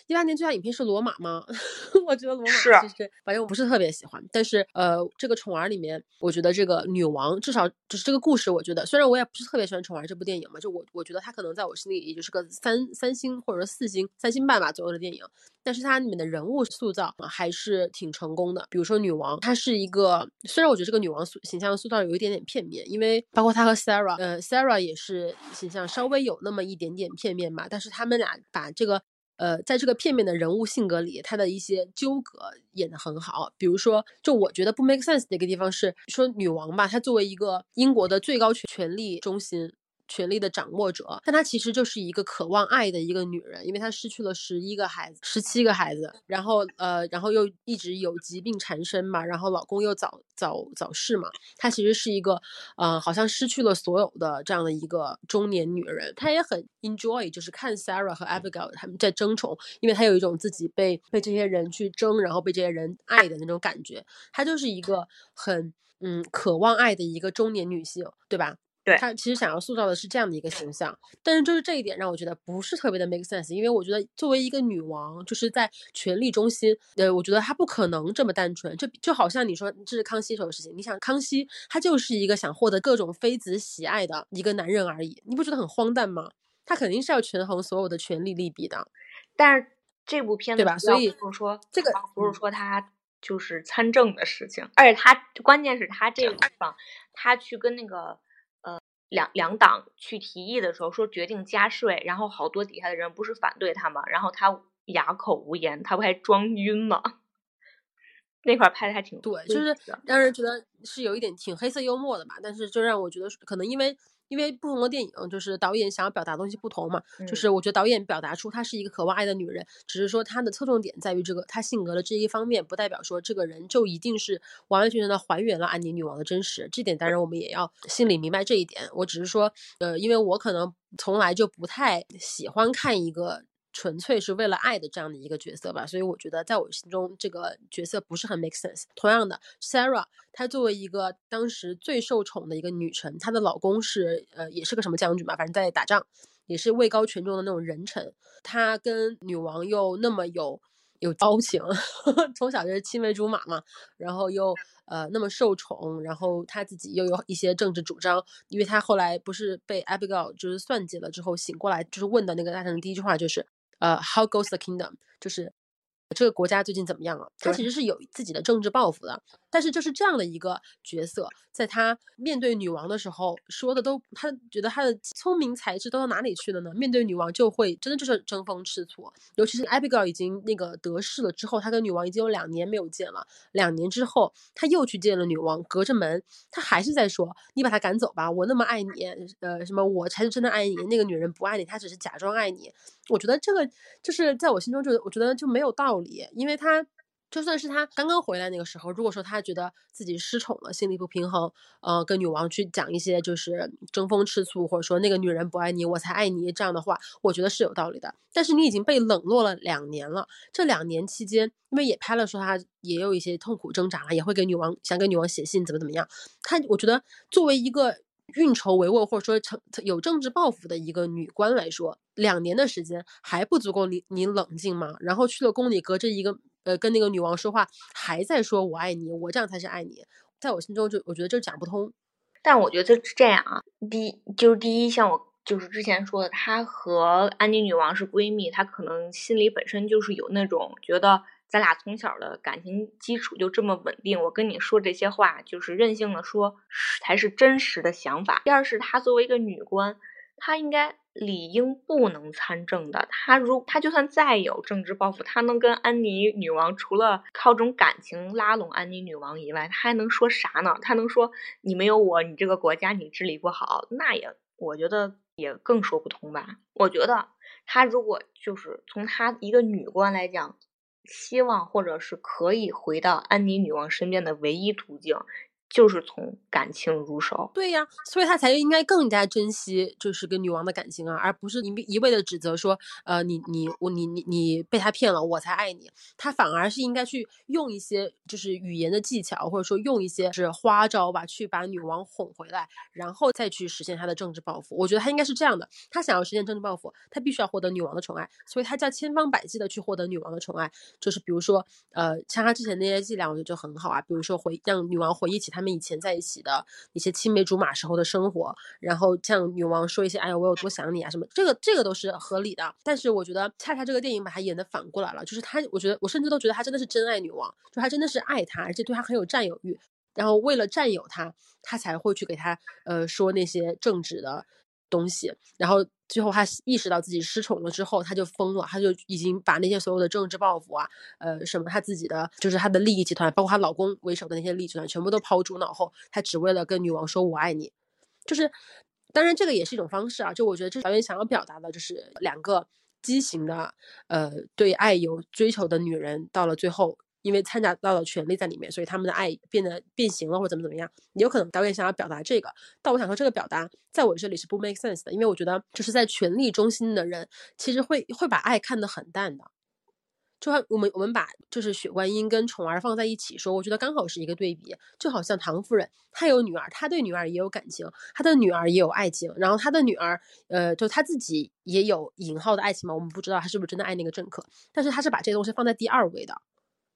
一八年最佳影片是《罗马》吗？*laughs* 我觉得《罗马》其实反正我不是特别喜欢。但是呃，这个《宠儿》里面，我觉得这个女王至少就是这个故事，我觉得虽然我也不是特别喜欢《宠儿》这部电影嘛，就我我觉得它可能在我心里也就是个三三星或者说四星三星半吧左右的电影。但是它里面的人物塑造还是挺成功的。比如说女王，她是一个，虽然我觉得这个女王塑形象塑造有一点点片面，因为包括她和 Sarah，呃，Sarah 也是形象稍微有那么一点点片面吧。但是他们俩把这个，呃，在这个片面的人物性格里，他的一些纠葛演得很好。比如说，就我觉得不 make sense 的一个地方是说女王吧，她作为一个英国的最高权权力中心。权力的掌握者，但她其实就是一个渴望爱的一个女人，因为她失去了十一个孩子，十七个孩子，然后呃，然后又一直有疾病缠身嘛，然后老公又早早早逝嘛，她其实是一个呃，好像失去了所有的这样的一个中年女人。她也很 enjoy，就是看 Sarah 和 Abigail 他们在争宠，因为她有一种自己被被这些人去争，然后被这些人爱的那种感觉。她就是一个很嗯渴望爱的一个中年女性，对吧？对他其实想要塑造的是这样的一个形象，但是就是这一点让我觉得不是特别的 make sense，因为我觉得作为一个女王，就是在权力中心，呃，我觉得她不可能这么单纯，就就好像你说这是康熙时候的事情，你想康熙他就是一个想获得各种妃子喜爱的一个男人而已，你不觉得很荒诞吗？他肯定是要权衡所有的权力利弊的。但是这部片子对吧？所以不是说这个不是说他就是参政的事情，而且他关键是他这个地方，他去跟那个呃两两党去提议的时候，说决定加税，然后好多底下的人不是反对他吗？然后他哑口无言，他不还装晕吗？*laughs* 那块拍的还挺对，就是让人觉得是有一点挺黑色幽默的吧，但是就让我觉得可能因为。因为不同的电影，就是导演想要表达的东西不同嘛。就是我觉得导演表达出她是一个渴望爱的女人，只是说她的侧重点在于这个她性格的这一方面，不代表说这个人就一定是完完全全的还原了安妮女王的真实。这点当然我们也要心里明白这一点。我只是说，呃，因为我可能从来就不太喜欢看一个。纯粹是为了爱的这样的一个角色吧，所以我觉得在我心中这个角色不是很 make sense。同样的，Sarah，她作为一个当时最受宠的一个女臣，她的老公是呃也是个什么将军嘛，反正在打仗，也是位高权重的那种人臣。她跟女王又那么有有交情，*laughs* 从小就是青梅竹马嘛，然后又呃那么受宠，然后她自己又有一些政治主张，因为她后来不是被 Abigail 就是算计了之后醒过来，就是问的那个大臣的第一句话就是。呃，How goes the kingdom？就是这个国家最近怎么样了？他其实是有自己的政治抱负的。但是就是这样的一个角色，在他面对女王的时候说的都，他觉得他的聪明才智都到哪里去了呢？面对女王就会真的就是争风吃醋。尤其是 Abigail 已经那个得势了之后，他跟女王已经有两年没有见了。两年之后，他又去见了女王，隔着门，他还是在说：“你把他赶走吧，我那么爱你，呃，什么我才是真的爱你，那个女人不爱你，她只是假装爱你。”我觉得这个就是在我心中就我觉得就没有道理，因为他。就算是他刚刚回来那个时候，如果说他觉得自己失宠了，心里不平衡，呃，跟女王去讲一些就是争风吃醋，或者说那个女人不爱你，我才爱你这样的话，我觉得是有道理的。但是你已经被冷落了两年了，这两年期间，因为也拍了说他也有一些痛苦挣扎了，也会给女王想给女王写信，怎么怎么样。他我觉得作为一个运筹帷幄或者说成有政治抱负的一个女官来说，两年的时间还不足够你你冷静吗？然后去了宫里，隔着一个。呃，跟那个女王说话，还在说我爱你，我这样才是爱你，在我心中就我觉得这讲不通。但我觉得是这样啊，第一就是第一，像我就是之前说的，她和安妮女王是闺蜜，她可能心里本身就是有那种觉得咱俩从小的感情基础就这么稳定，我跟你说这些话就是任性的说才是真实的想法。第二是她作为一个女官，她应该。理应不能参政的，他如他就算再有政治抱负，他能跟安妮女王除了靠种感情拉拢安妮女王以外，他还能说啥呢？他能说你没有我，你这个国家你治理不好？那也我觉得也更说不通吧。我觉得他如果就是从他一个女官来讲，希望或者是可以回到安妮女王身边的唯一途径。就是从感情入手，对呀，所以他才应该更加珍惜，就是跟女王的感情啊，而不是一一味的指责说，呃，你你我你你你被他骗了，我才爱你。他反而是应该去用一些就是语言的技巧，或者说用一些是花招吧，去把女王哄回来，然后再去实现他的政治抱负。我觉得他应该是这样的，他想要实现政治抱负，他必须要获得女王的宠爱，所以他叫千方百计的去获得女王的宠爱，就是比如说，呃，像他之前那些伎俩，我觉得就很好啊，比如说回让女王回忆起他。们以前在一起的一些青梅竹马时候的生活，然后向女王说一些“哎呀，我有多想你啊”什么，这个这个都是合理的。但是我觉得恰恰这个电影把它演的反过来了，就是他，我觉得我甚至都觉得他真的是真爱女王，就他真的是爱她，而且对她很有占有欲，然后为了占有她，他才会去给她呃说那些正直的东西，然后。最后，他意识到自己失宠了之后，他就疯了，他就已经把那些所有的政治抱负啊，呃，什么他自己的，就是他的利益集团，包括她老公为首的那些利益集团，全部都抛诸脑后，他只为了跟女王说“我爱你”。就是，当然这个也是一种方式啊。就我觉得，这导演想要表达的就是两个畸形的，呃，对爱有追求的女人，到了最后。因为掺杂到了权力在里面，所以他们的爱变得变形了，或者怎么怎么样，也有可能导演想要表达这个。但我想说，这个表达在我这里是不 make sense 的，因为我觉得就是在权力中心的人，其实会会把爱看得很淡的。就像我们我们把就是雪观音跟宠儿放在一起说，我觉得刚好是一个对比。就好像唐夫人，她有女儿，她对女儿也有感情，她的女儿也有爱情，然后她的女儿，呃，就她自己也有引号的爱情嘛，我们不知道她是不是真的爱那个政客，但是她是把这些东西放在第二位的。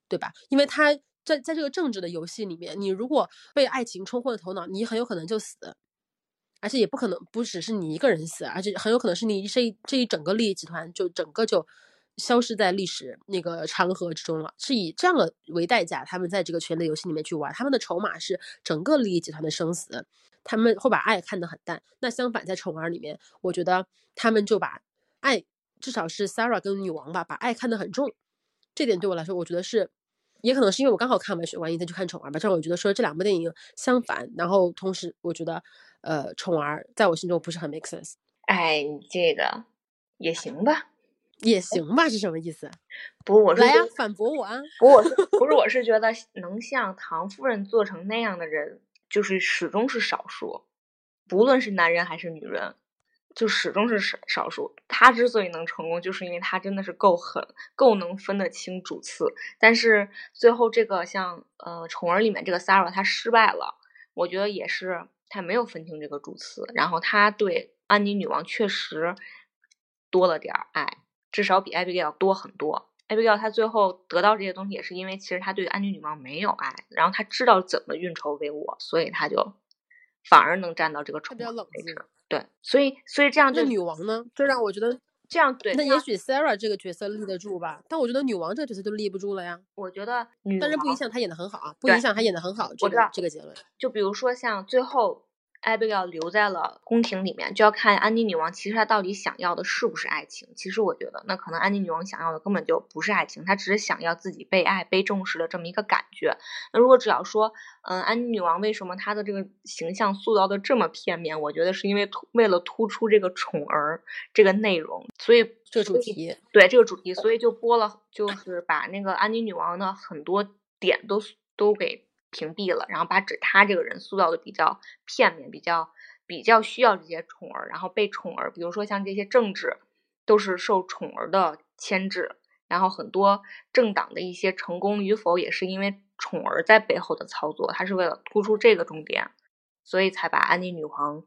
对吧？因为他在在这个政治的游戏里面，你如果被爱情冲昏了头脑，你很有可能就死，而且也不可能不只是你一个人死，而且很有可能是你这这一整个利益集团就整个就消失在历史那个长河之中了，是以这样的为代价，他们在这个权力游戏里面去玩，他们的筹码是整个利益集团的生死，他们会把爱看得很淡。那相反，在宠儿里面，我觉得他们就把爱，至少是 Sarah 跟女王吧，把爱看得很重。这点对我来说，我觉得是，也可能是因为我刚好看完《雪观音》再去看宠儿吧，这样我觉得说这两部电影相反，然后同时我觉得，呃，宠儿在我心中不是很 make sense。哎，你这个也行吧。也行吧，是什么意思？*laughs* 不，我是来呀，反驳我啊！不，我是不是我是觉得能像唐夫人做成那样的人，就是始终是少数，不论是男人还是女人，就始终是少少数。他之所以能成功，就是因为他真的是够狠，够能分得清主次。但是最后这个像呃宠儿里面这个 Sarah，他失败了，我觉得也是他没有分清这个主次，然后他对安妮女王确实多了点爱。至少比 Abigail 多很多。Abigail 他最后得到这些东西，也是因为其实他对安妮女王没有爱，然后他知道怎么运筹帷幄，所以他就反而能站到这个宠儿位置。对，所以所以这样，那女王呢？就让我觉得这样对。那也许 Sarah 这个角色立得住吧，但我觉得女王这个角色就立不住了呀。我觉得，但是不影响她演的很好啊，不影响她演的很好。这个这个结论，就比如说像最后。Abigail 留在了宫廷里面，就要看安妮女王其实她到底想要的是不是爱情。其实我觉得，那可能安妮女王想要的根本就不是爱情，她只是想要自己被爱、被重视的这么一个感觉。那如果只要说，嗯，安妮女王为什么她的这个形象塑造的这么片面？我觉得是因为突为了突出这个宠儿这个内容，所以这个主题对这个主题，所以就播了，就是把那个安妮女王的很多点都都给。屏蔽了，然后把指他这个人塑造的比较片面，比较比较需要这些宠儿，然后被宠儿，比如说像这些政治，都是受宠儿的牵制，然后很多政党的一些成功与否，也是因为宠儿在背后的操作，他是为了突出这个重点，所以才把安妮女皇。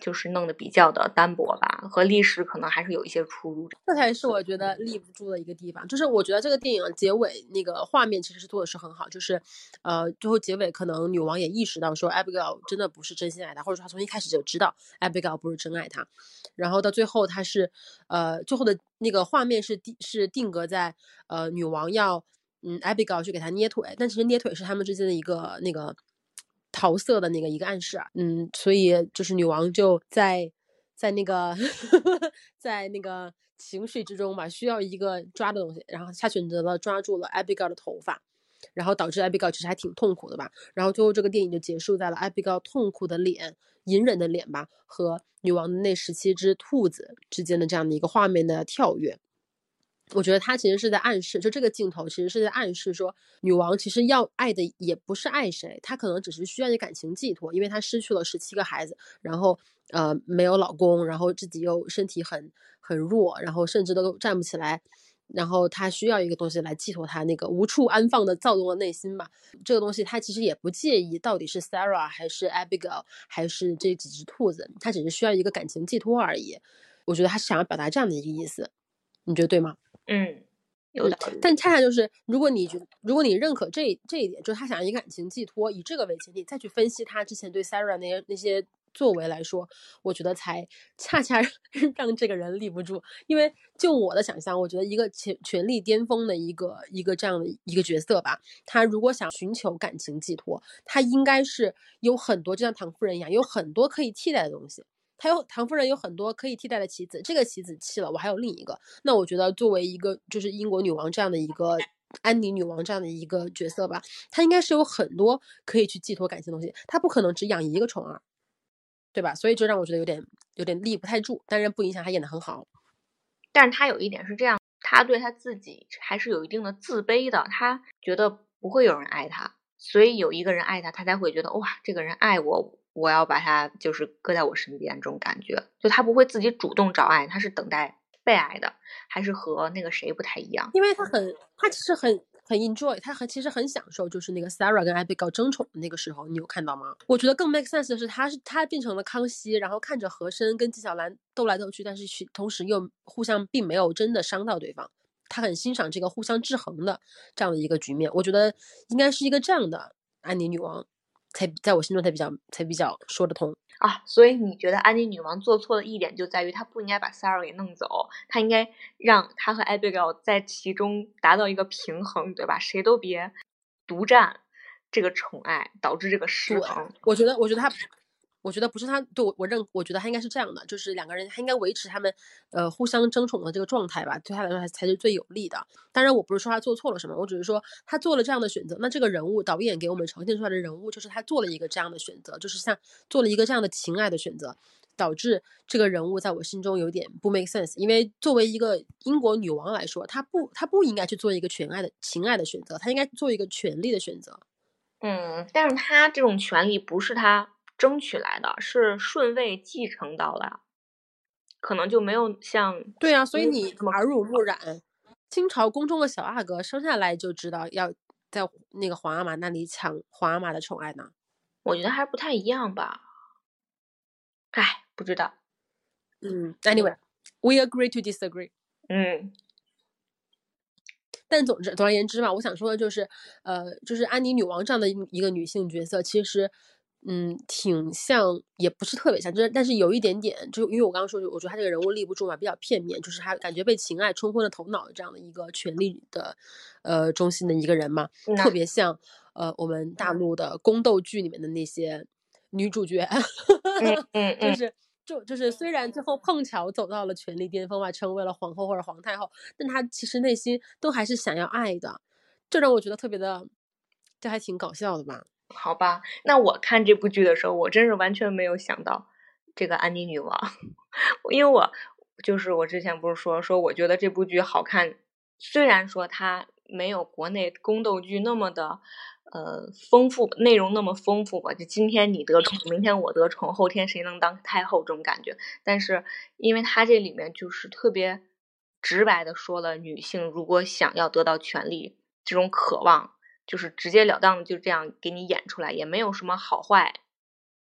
就是弄得比较的单薄吧，和历史可能还是有一些出入。这才是我觉得立不住的一个地方。就是我觉得这个电影结尾那个画面其实是做的是很好，就是呃最后结尾可能女王也意识到说 Abigail 真的不是真心爱她，或者说她从一开始就知道 Abigail 不是真爱她。然后到最后她是呃最后的那个画面是定是定格在呃女王要嗯 Abigail 去给她捏腿，但其实捏腿是他们之间的一个那个。桃色的那个一个暗示啊，嗯，所以就是女王就在在那个 *laughs* 在那个情绪之中吧，需要一个抓的东西，然后她选择了抓住了 Abigail 的头发，然后导致 Abigail 其实还挺痛苦的吧，然后最后这个电影就结束在了 Abigail 痛苦的脸、隐忍的脸吧和女王的那十七只兔子之间的这样的一个画面的跳跃。我觉得他其实是在暗示，就这个镜头其实是在暗示说，女王其实要爱的也不是爱谁，她可能只是需要一个感情寄托，因为她失去了十七个孩子，然后呃没有老公，然后自己又身体很很弱，然后甚至都站不起来，然后她需要一个东西来寄托她那个无处安放的躁动的内心吧。这个东西她其实也不介意到底是 Sarah 还是 Abigail 还是这几只兔子，她只是需要一个感情寄托而已。我觉得他是想要表达这样的一个意思，你觉得对吗？嗯，有的，但恰恰就是，如果你觉，如果你认可这这一点，就是他想要一个感情寄托，以这个为前提再去分析他之前对 Sarah 那些那些作为来说，我觉得才恰恰 *laughs* 让这个人立不住。因为就我的想象，我觉得一个权权力巅峰的一个一个这样的一个角色吧，他如果想寻求感情寄托，他应该是有很多，就像唐夫人一样，有很多可以替代的东西。他有唐夫人有很多可以替代的棋子，这个棋子弃了，我还有另一个。那我觉得作为一个就是英国女王这样的一个安妮女王这样的一个角色吧，她应该是有很多可以去寄托感情的东西，她不可能只养一个宠儿，对吧？所以就让我觉得有点有点立不太住，但是不影响她演的很好。但是她有一点是这样，她对她自己还是有一定的自卑的，她觉得不会有人爱她，所以有一个人爱她，她才会觉得哇，这个人爱我。我要把他就是搁在我身边，这种感觉，就他不会自己主动找爱，他是等待被爱的，还是和那个谁不太一样？因为他很，他其实很很 enjoy，他很其实很享受，就是那个 Sarah 跟 Abigail 争宠的那个时候，你有看到吗？我觉得更 make sense 的是，他是他变成了康熙，然后看着和珅跟纪晓岚斗来斗去，但是去同时又互相并没有真的伤到对方，他很欣赏这个互相制衡的这样的一个局面。我觉得应该是一个这样的安妮女王。才在我心中才比较才比较说得通啊。所以你觉得安妮女王做错的一点就在于她不应该把 Sarah 给弄走，她应该让她和 Abigail 在其中达到一个平衡，对吧？谁都别独占这个宠爱，导致这个失衡。我觉得，我觉得她。我觉得不是他对我，我认，我觉得他应该是这样的，就是两个人他应该维持他们呃互相争宠的这个状态吧，对他来说才才是最有利的。当然，我不是说他做错了什么，我只是说他做了这样的选择。那这个人物导演给我们呈现出来的人物，就是他做了一个这样的选择，就是像做了一个这样的情爱的选择，导致这个人物在我心中有点不 make sense。因为作为一个英国女王来说，她不，她不应该去做一个权爱的情爱的选择，她应该做一个权利的选择。嗯，但是她这种权利不是她。争取来的是顺位继承到了，可能就没有像对啊，所以你耳濡目染，清朝宫中的小阿哥生下来就知道要在那个皇阿玛那里抢皇阿玛的宠爱呢。我觉得还是不太一样吧，哎，不知道。嗯，Anyway，we agree to disagree。嗯，但总之，总而言之嘛，我想说的就是，呃，就是安妮女王这样的一个女性角色，其实。嗯，挺像，也不是特别像，就是但是有一点点，就因为我刚刚说，我觉得他这个人物立不住嘛，比较片面，就是他感觉被情爱冲昏了头脑这样的一个权力的，呃，中心的一个人嘛，特别像呃我们大陆的宫斗剧里面的那些女主角，*laughs* 就是就就是虽然最后碰巧走到了权力巅峰嘛，成为了皇后或者皇太后，但她其实内心都还是想要爱的，这让我觉得特别的，这还挺搞笑的吧。好吧，那我看这部剧的时候，我真是完全没有想到这个安妮女王，*laughs* 因为我就是我之前不是说说我觉得这部剧好看，虽然说它没有国内宫斗剧那么的呃丰富，内容那么丰富吧，就今天你得宠，明天我得宠，后天谁能当太后这种感觉，但是因为它这里面就是特别直白的说了，女性如果想要得到权利，这种渴望。就是直截了当的就这样给你演出来，也没有什么好坏，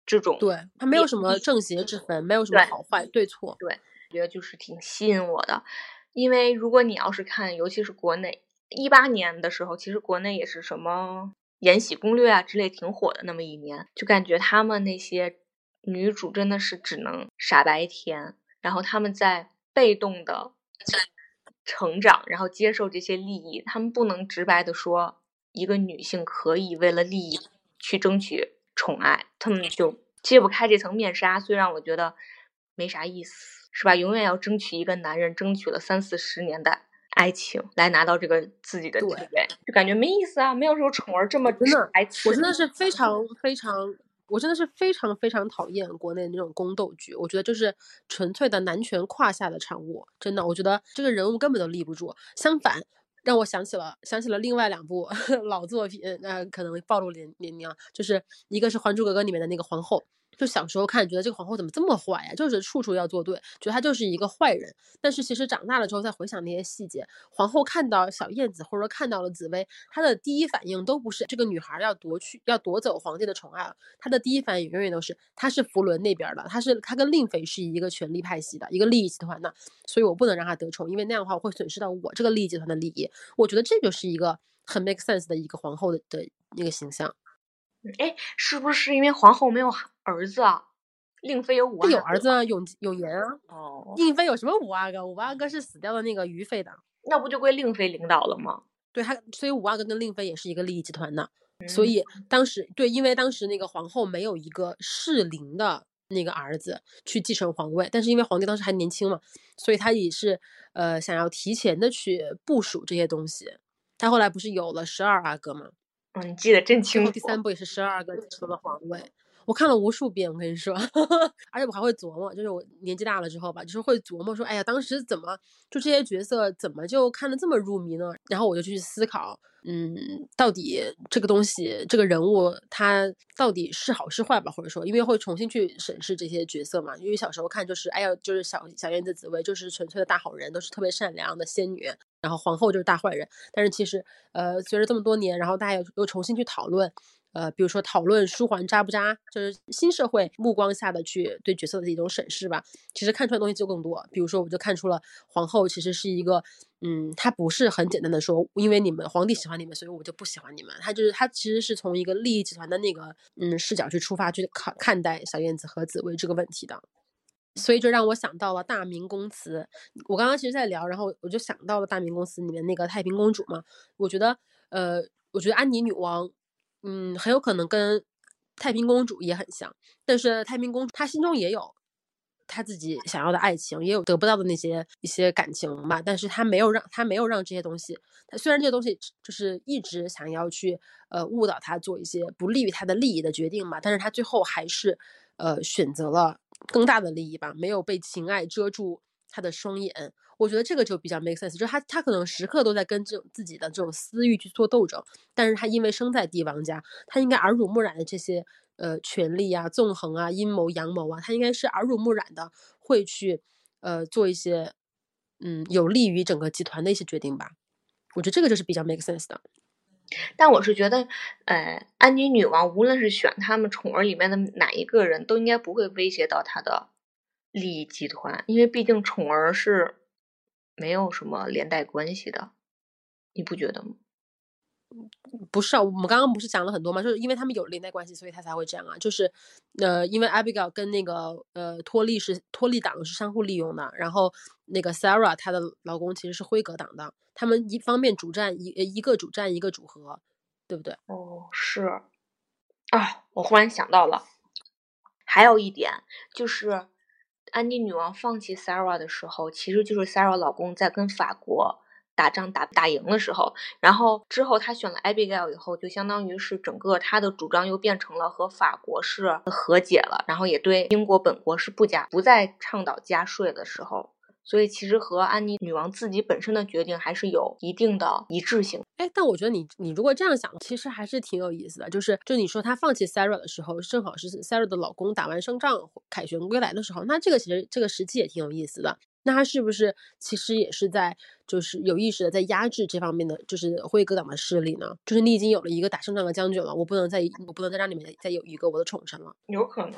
这种对他没有什么正邪之分，没有什么好坏对错，对，觉得就是挺吸引我的。因为如果你要是看，尤其是国内一八年的时候，其实国内也是什么《延禧攻略》啊之类挺火的那么一年，就感觉他们那些女主真的是只能傻白甜，然后他们在被动的成长，然后接受这些利益，他们不能直白的说。一个女性可以为了利益去争取宠爱，他们就揭不开这层面纱，虽然我觉得没啥意思，是吧？永远要争取一个男人，争取了三四十年的爱情来拿到这个自己的地位，就感觉没意思啊！没有这种宠儿这么真的，我真的是非常非常，我真的是非常非常讨厌国内那种宫斗剧，我觉得就是纯粹的男权胯下的产物，真的，我觉得这个人物根本都立不住，相反。让我想起了想起了另外两部 *laughs* 老作品，那可能暴露年年龄啊，就是一个是《还珠格格》里面的那个皇后。就小时候看，觉得这个皇后怎么这么坏呀？就是处处要作对，觉得她就是一个坏人。但是其实长大了之后再回想那些细节，皇后看到小燕子或者说看到了紫薇，她的第一反应都不是这个女孩要夺去要夺走皇帝的宠爱，她的第一反应永远都是她是福伦那边的，她是她跟令妃是一个权力派系的一个利益集团的，所以我不能让她得宠，因为那样的话我会损失到我这个利益集团的利益。我觉得这就是一个很 make sense 的一个皇后的的一个形象。哎，是不是因为皇后没有儿子啊？令妃有五阿哥，有儿子啊，永永言啊。哦，令妃有什么五阿哥？五阿哥是死掉的那个于妃的，那不就归令妃领导了吗？对，他所以五阿哥跟令妃也是一个利益集团的。所以当时对，因为当时那个皇后没有一个适龄的那个儿子去继承皇位，但是因为皇帝当时还年轻嘛，所以他也是呃想要提前的去部署这些东西。他后来不是有了十二阿哥吗？嗯，你记得真清楚。第三部也是十二个继承了皇位，我看了无数遍。我跟你说，*laughs* 而且我还会琢磨，就是我年纪大了之后吧，就是会琢磨说，哎呀，当时怎么就这些角色怎么就看得这么入迷呢？然后我就去思考，嗯，到底这个东西，这个人物他到底是好是坏吧？或者说，因为会重新去审视这些角色嘛。因为小时候看就是，哎呀，就是小小燕子紫薇就是纯粹的大好人，都是特别善良的仙女。然后皇后就是大坏人，但是其实，呃，随着这么多年，然后大家又又重新去讨论，呃，比如说讨论书桓渣不渣，就是新社会目光下的去对角色的一种审视吧。其实看出来东西就更多。比如说，我就看出了皇后其实是一个，嗯，她不是很简单的说，因为你们皇帝喜欢你们，所以我就不喜欢你们。她就是她其实是从一个利益集团的那个嗯视角去出发去看看待小燕子和紫薇这个问题的。所以就让我想到了《大明宫词》。我刚刚其实在聊，然后我就想到了《大明宫词》里面那个太平公主嘛。我觉得，呃，我觉得安妮女王。嗯，很有可能跟太平公主也很像，但是太平公主她心中也有她自己想要的爱情，也有得不到的那些一些感情嘛，但是她没有让她没有让这些东西，她虽然这些东西就是一直想要去呃误导她做一些不利于她的利益的决定嘛，但是她最后还是呃选择了更大的利益吧，没有被情爱遮住她的双眼。我觉得这个就比较 make sense，就是他他可能时刻都在跟这种自己的这种私欲去做斗争，但是他因为生在帝王家，他应该耳濡目染的这些呃权力啊、纵横啊、阴谋阳谋啊，他应该是耳濡目染的会去呃做一些嗯有利于整个集团的一些决定吧。我觉得这个就是比较 make sense 的。但我是觉得，呃，安妮女王无论是选他们宠儿里面的哪一个人，都应该不会威胁到她的利益集团，因为毕竟宠儿是。没有什么连带关系的，你不觉得吗？不是啊，我们刚刚不是讲了很多吗？就是因为他们有连带关系，所以他才会这样啊。就是，呃，因为 Abigail 跟那个呃托利是托利党是相互利用的，然后那个 Sarah 她的老公其实是辉格党的，他们一方面主战一一个主战一个主和，对不对？哦，是啊，我忽然想到了，还有一点就是。安妮女王放弃 Sarah 的时候，其实就是 Sarah 老公在跟法国打仗打打赢的时候。然后之后她选了 Abigail 以后，就相当于是整个她的主张又变成了和法国是和解了，然后也对英国本国是不加不再倡导加税的时候。所以其实和安妮女王自己本身的决定还是有一定的一致性。哎，但我觉得你你如果这样想，其实还是挺有意思的。就是就你说她放弃 Sarah 的时候，正好是 Sarah 的老公打完胜仗凯旋归来的时候，那这个其实这个时期也挺有意思的。那他是不是其实也是在就是有意识的在压制这方面的就是辉格党的势力呢？就是你已经有了一个打胜仗的将军了，我不能再我不能再让你们再有一个我的宠臣了。有可能，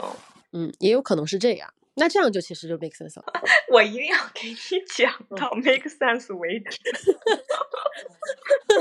嗯，也有可能是这样。那这样就其实就 make sense 了。*laughs* 我一定要给你 *laughs* 讲到 make sense 为止。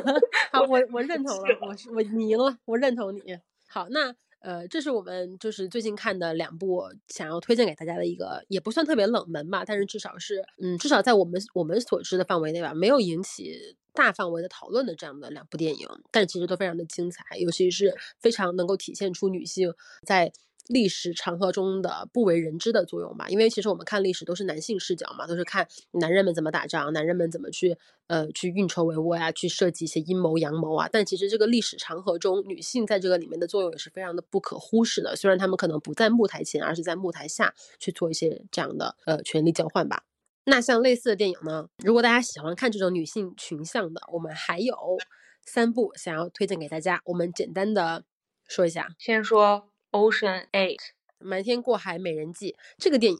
*laughs* 好，我我认同了，我是我你赢了，我认同你。好，那呃，这是我们就是最近看的两部想要推荐给大家的一个，也不算特别冷门吧，但是至少是嗯，至少在我们我们所知的范围内吧，没有引起大范围的讨论的这样的两部电影，但其实都非常的精彩，尤其是非常能够体现出女性在。历史长河中的不为人知的作用吧，因为其实我们看历史都是男性视角嘛，都是看男人们怎么打仗，男人们怎么去呃去运筹帷幄呀，去设计一些阴谋阳谋啊。但其实这个历史长河中，女性在这个里面的作用也是非常的不可忽视的。虽然她们可能不在幕台前，而是在幕台下去做一些这样的呃权力交换吧。那像类似的电影呢，如果大家喜欢看这种女性群像的，我们还有三部想要推荐给大家。我们简单的说一下，先说。Ocean Eight，瞒天过海美人计这个电影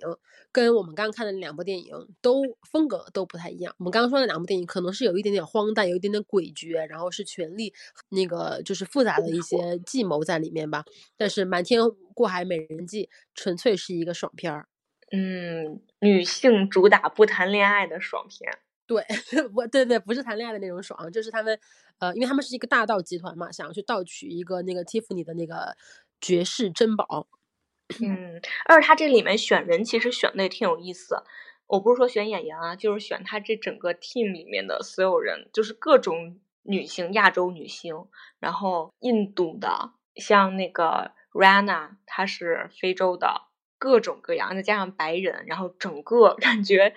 跟我们刚刚看的两部电影都风格都不太一样。我们刚刚说的两部电影可能是有一点点荒诞，有一点点诡谲，然后是权力那个就是复杂的一些计谋在里面吧。但是瞒天过海美人计纯粹是一个爽片儿，嗯，女性主打不谈恋爱的爽片。对，*laughs* 我对对，不是谈恋爱的那种爽，就是他们呃，因为他们是一个大盗集团嘛，想要去盗取一个那个 Tiffany 的那个。绝世珍宝，*clears throat* 嗯，而且他这里面选人其实选的也挺有意思。我不是说选演员啊，就是选他这整个 team 里面的所有人，就是各种女性，亚洲女性，然后印度的，像那个 Rana，她是非洲的，各种各样，再加上白人，然后整个感觉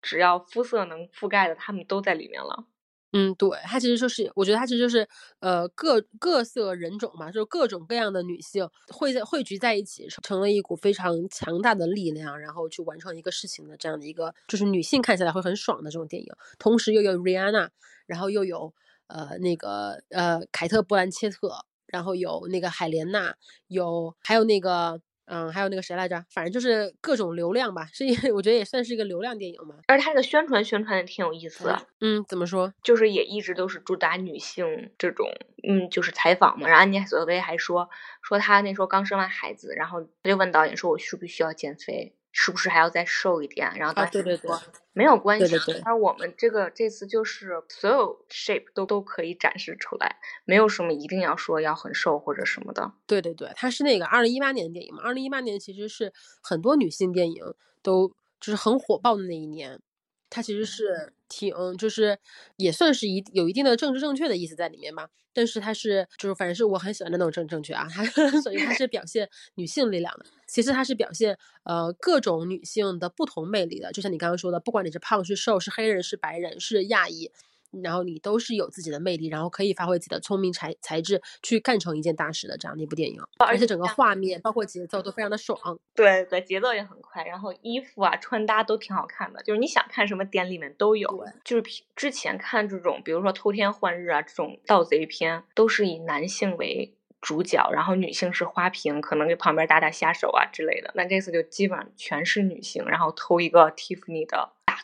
只要肤色能覆盖的，他们都在里面了。嗯，对，它其实就是，我觉得它其实就是，呃，各各色人种嘛，就是各种各样的女性汇在汇聚在一起，成了一股非常强大的力量，然后去完成一个事情的这样的一个，就是女性看起来会很爽的这种电影。同时又有 Rihanna，然后又有呃那个呃凯特·布兰切特，然后有那个海莲娜，有还有那个嗯，还有那个谁来着？反正就是各种流量吧，是 *laughs* 我觉得也算是一个流量电影嘛。而且它这个宣传宣传的挺有意思的，嗯，怎么说？就是也一直都是主打女性这种，嗯，就是采访嘛。然后安妮海瑟薇还说说她那时候刚生完孩子，然后她就问导演说：“我需不需要减肥？”是不是还要再瘦一点？然后当时说没有关系，对对对。而我们这个这次就是所有 shape 都都可以展示出来，没有什么一定要说要很瘦或者什么的。对对对，它是那个二零一八年的电影嘛？二零一八年其实是很多女性电影都就是很火爆的那一年。它其实是挺，就是也算是一有一定的政治正确的意思在里面吧。但是它是，就是反正是我很喜欢的那种政治正确啊。它 *laughs* 所以它是表现女性力量的，其实它是表现呃各种女性的不同魅力的。就像你刚刚说的，不管你是胖是瘦，是黑人是白人是亚裔。然后你都是有自己的魅力，然后可以发挥自己的聪明才才智去干成一件大事的这样的一部电影，而且整个画面包括节奏都非常的爽。对对，节奏也很快，然后衣服啊穿搭都挺好看的，就是你想看什么点里面都有。就是之前看这种，比如说偷天换日啊这种盗贼片，都是以男性为主角，然后女性是花瓶，可能给旁边打打下手啊之类的。那这次就基本上全是女性，然后偷一个蒂芙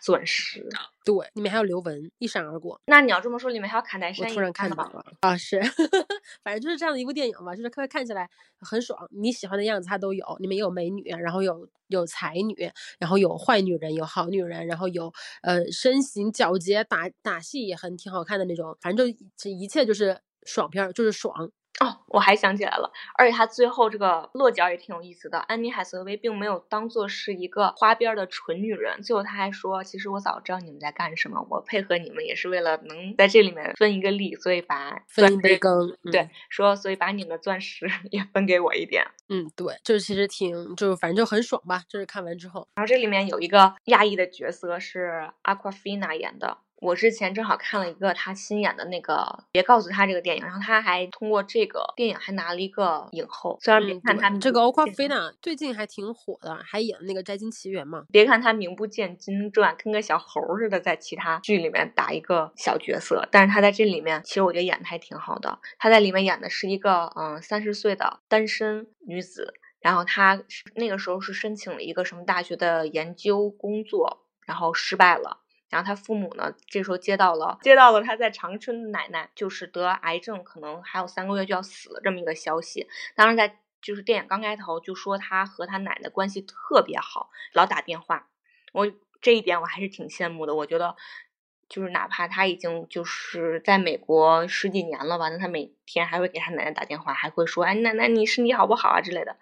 钻石，对，里面还有刘雯一闪而过。那你要这么说，里面还有卡戴珊，我突然看到了啊，是，*laughs* 反正就是这样的一部电影吧，就是看看起来很爽，你喜欢的样子它都有，里面有美女，然后有有才女，然后有坏女人，有好女人，然后有呃身形矫捷，打打戏也很挺好看的那种，反正就这一切就是爽片，就是爽。哦，我还想起来了，而且他最后这个落脚也挺有意思的。安妮海瑟薇并没有当做是一个花边的纯女人，最后他还说：“其实我早知道你们在干什么，我配合你们也是为了能在这里面分一个利，所以把分一杯羹。”对，说所以把你们的钻石 *laughs* 也分给我一点。嗯，对，就是其实挺，就是反正就很爽吧，就是看完之后。然后这里面有一个亚裔的角色是 Aquafina 演的。我之前正好看了一个他新演的那个《别告诉他》这个电影，然后他还通过这个电影还拿了一个影后。虽然别看他这个欧夸菲娜最近还挺火的，还演那个《摘金奇缘》嘛。别看他名不见经传，跟个小猴似的，在其他剧里面打一个小角色，但是他在这里面其实我觉得演的还挺好的。他在里面演的是一个嗯三十岁的单身女子，然后她那个时候是申请了一个什么大学的研究工作，然后失败了。然后他父母呢，这时候接到了接到了他在长春的奶奶就是得癌症，可能还有三个月就要死了这么一个消息。当时在就是电影刚开头就说他和他奶奶关系特别好，老打电话。我这一点我还是挺羡慕的。我觉得就是哪怕他已经就是在美国十几年了吧，那他每天还会给他奶奶打电话，还会说哎奶奶你身体好不好啊之类的。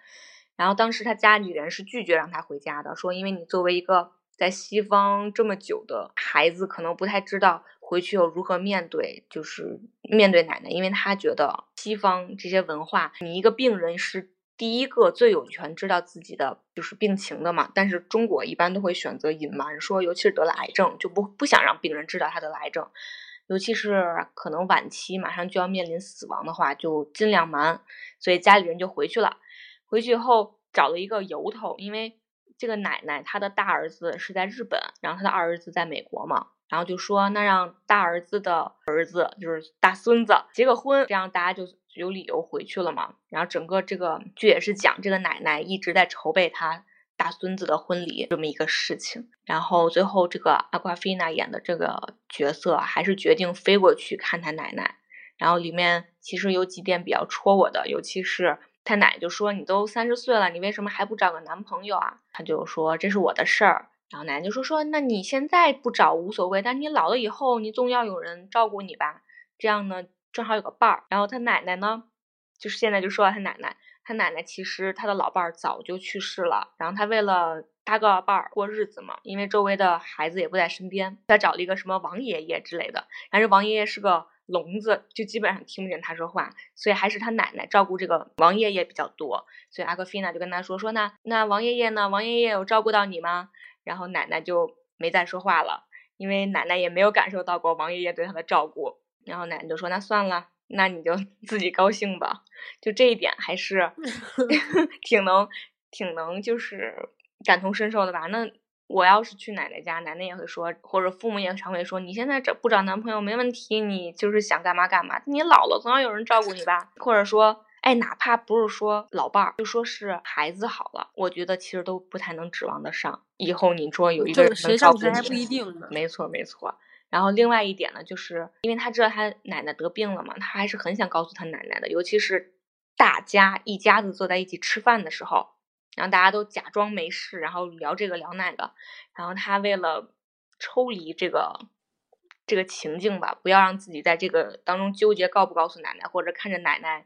然后当时他家里人是拒绝让他回家的，说因为你作为一个。在西方这么久的孩子，可能不太知道回去要如何面对，就是面对奶奶，因为他觉得西方这些文化，你一个病人是第一个最有权知道自己的就是病情的嘛。但是中国一般都会选择隐瞒，说尤其是得了癌症，就不不想让病人知道他得了癌症，尤其是可能晚期马上就要面临死亡的话，就尽量瞒。所以家里人就回去了，回去以后找了一个由头，因为。这个奶奶她的大儿子是在日本，然后她的二儿子在美国嘛，然后就说那让大儿子的儿子就是大孙子结个婚，这样大家就有理由回去了嘛。然后整个这个剧也是讲这个奶奶一直在筹备她大孙子的婚礼这么一个事情，然后最后这个阿瓜菲娜演的这个角色还是决定飞过去看他奶奶，然后里面其实有几点比较戳我的，尤其是。他奶奶就说：“你都三十岁了，你为什么还不找个男朋友啊？”他就说：“这是我的事儿。”然后奶奶就说：“说那你现在不找无所谓，但你老了以后，你总要有人照顾你吧？这样呢，正好有个伴儿。”然后他奶奶呢，就是现在就说他奶奶，他奶奶其实他的老伴儿早就去世了，然后他为了搭个伴儿过日子嘛，因为周围的孩子也不在身边，他找了一个什么王爷爷之类的，但是王爷爷是个。聋子就基本上听不见他说话，所以还是他奶奶照顾这个王爷爷比较多。所以阿克菲娜就跟他说说那那王爷爷呢？王爷爷有照顾到你吗？然后奶奶就没再说话了，因为奶奶也没有感受到过王爷爷对她的照顾。然后奶奶就说那算了，那你就 *laughs* 自己高兴吧。就这一点还是 *laughs* *laughs* 挺能挺能就是感同身受的吧？那。我要是去奶奶家，奶奶也会说，或者父母也常会说，你现在找不找男朋友没问题，你就是想干嘛干嘛。你老了总要有人照顾你吧？或者说哎，哪怕不是说老伴儿，就说是孩子好了，我觉得其实都不太能指望得上。以后你说有一个人谁照顾谁还不一定呢。没错没错。然后另外一点呢，就是因为他知道他奶奶得病了嘛，他还是很想告诉他奶奶的。尤其是大家一家子坐在一起吃饭的时候，然后大家都假装没事，然后聊这个聊那个，然后他为了抽离这个这个情境吧，不要让自己在这个当中纠结告不告诉奶奶，或者看着奶奶。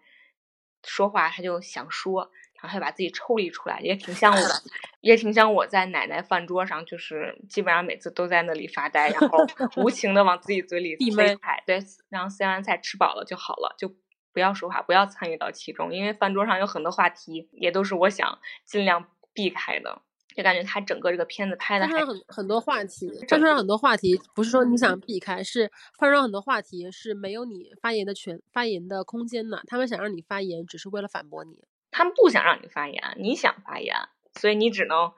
说话他就想说，然后他把自己抽离出来，也挺像我，*laughs* 也挺像我在奶奶饭桌上，就是基本上每次都在那里发呆，然后无情的往自己嘴里塞菜，对，然后塞完菜吃饱了就好了，就不要说话，不要参与到其中，因为饭桌上有很多话题，也都是我想尽量避开的。就感觉他整个这个片子拍的还很很多话题，饭桌上很多话题，不是说你想避开，是饭桌上很多话题是没有你发言的权、发言的空间的。他们想让你发言，只是为了反驳你。他们不想让你发言，你想发言，所以你只能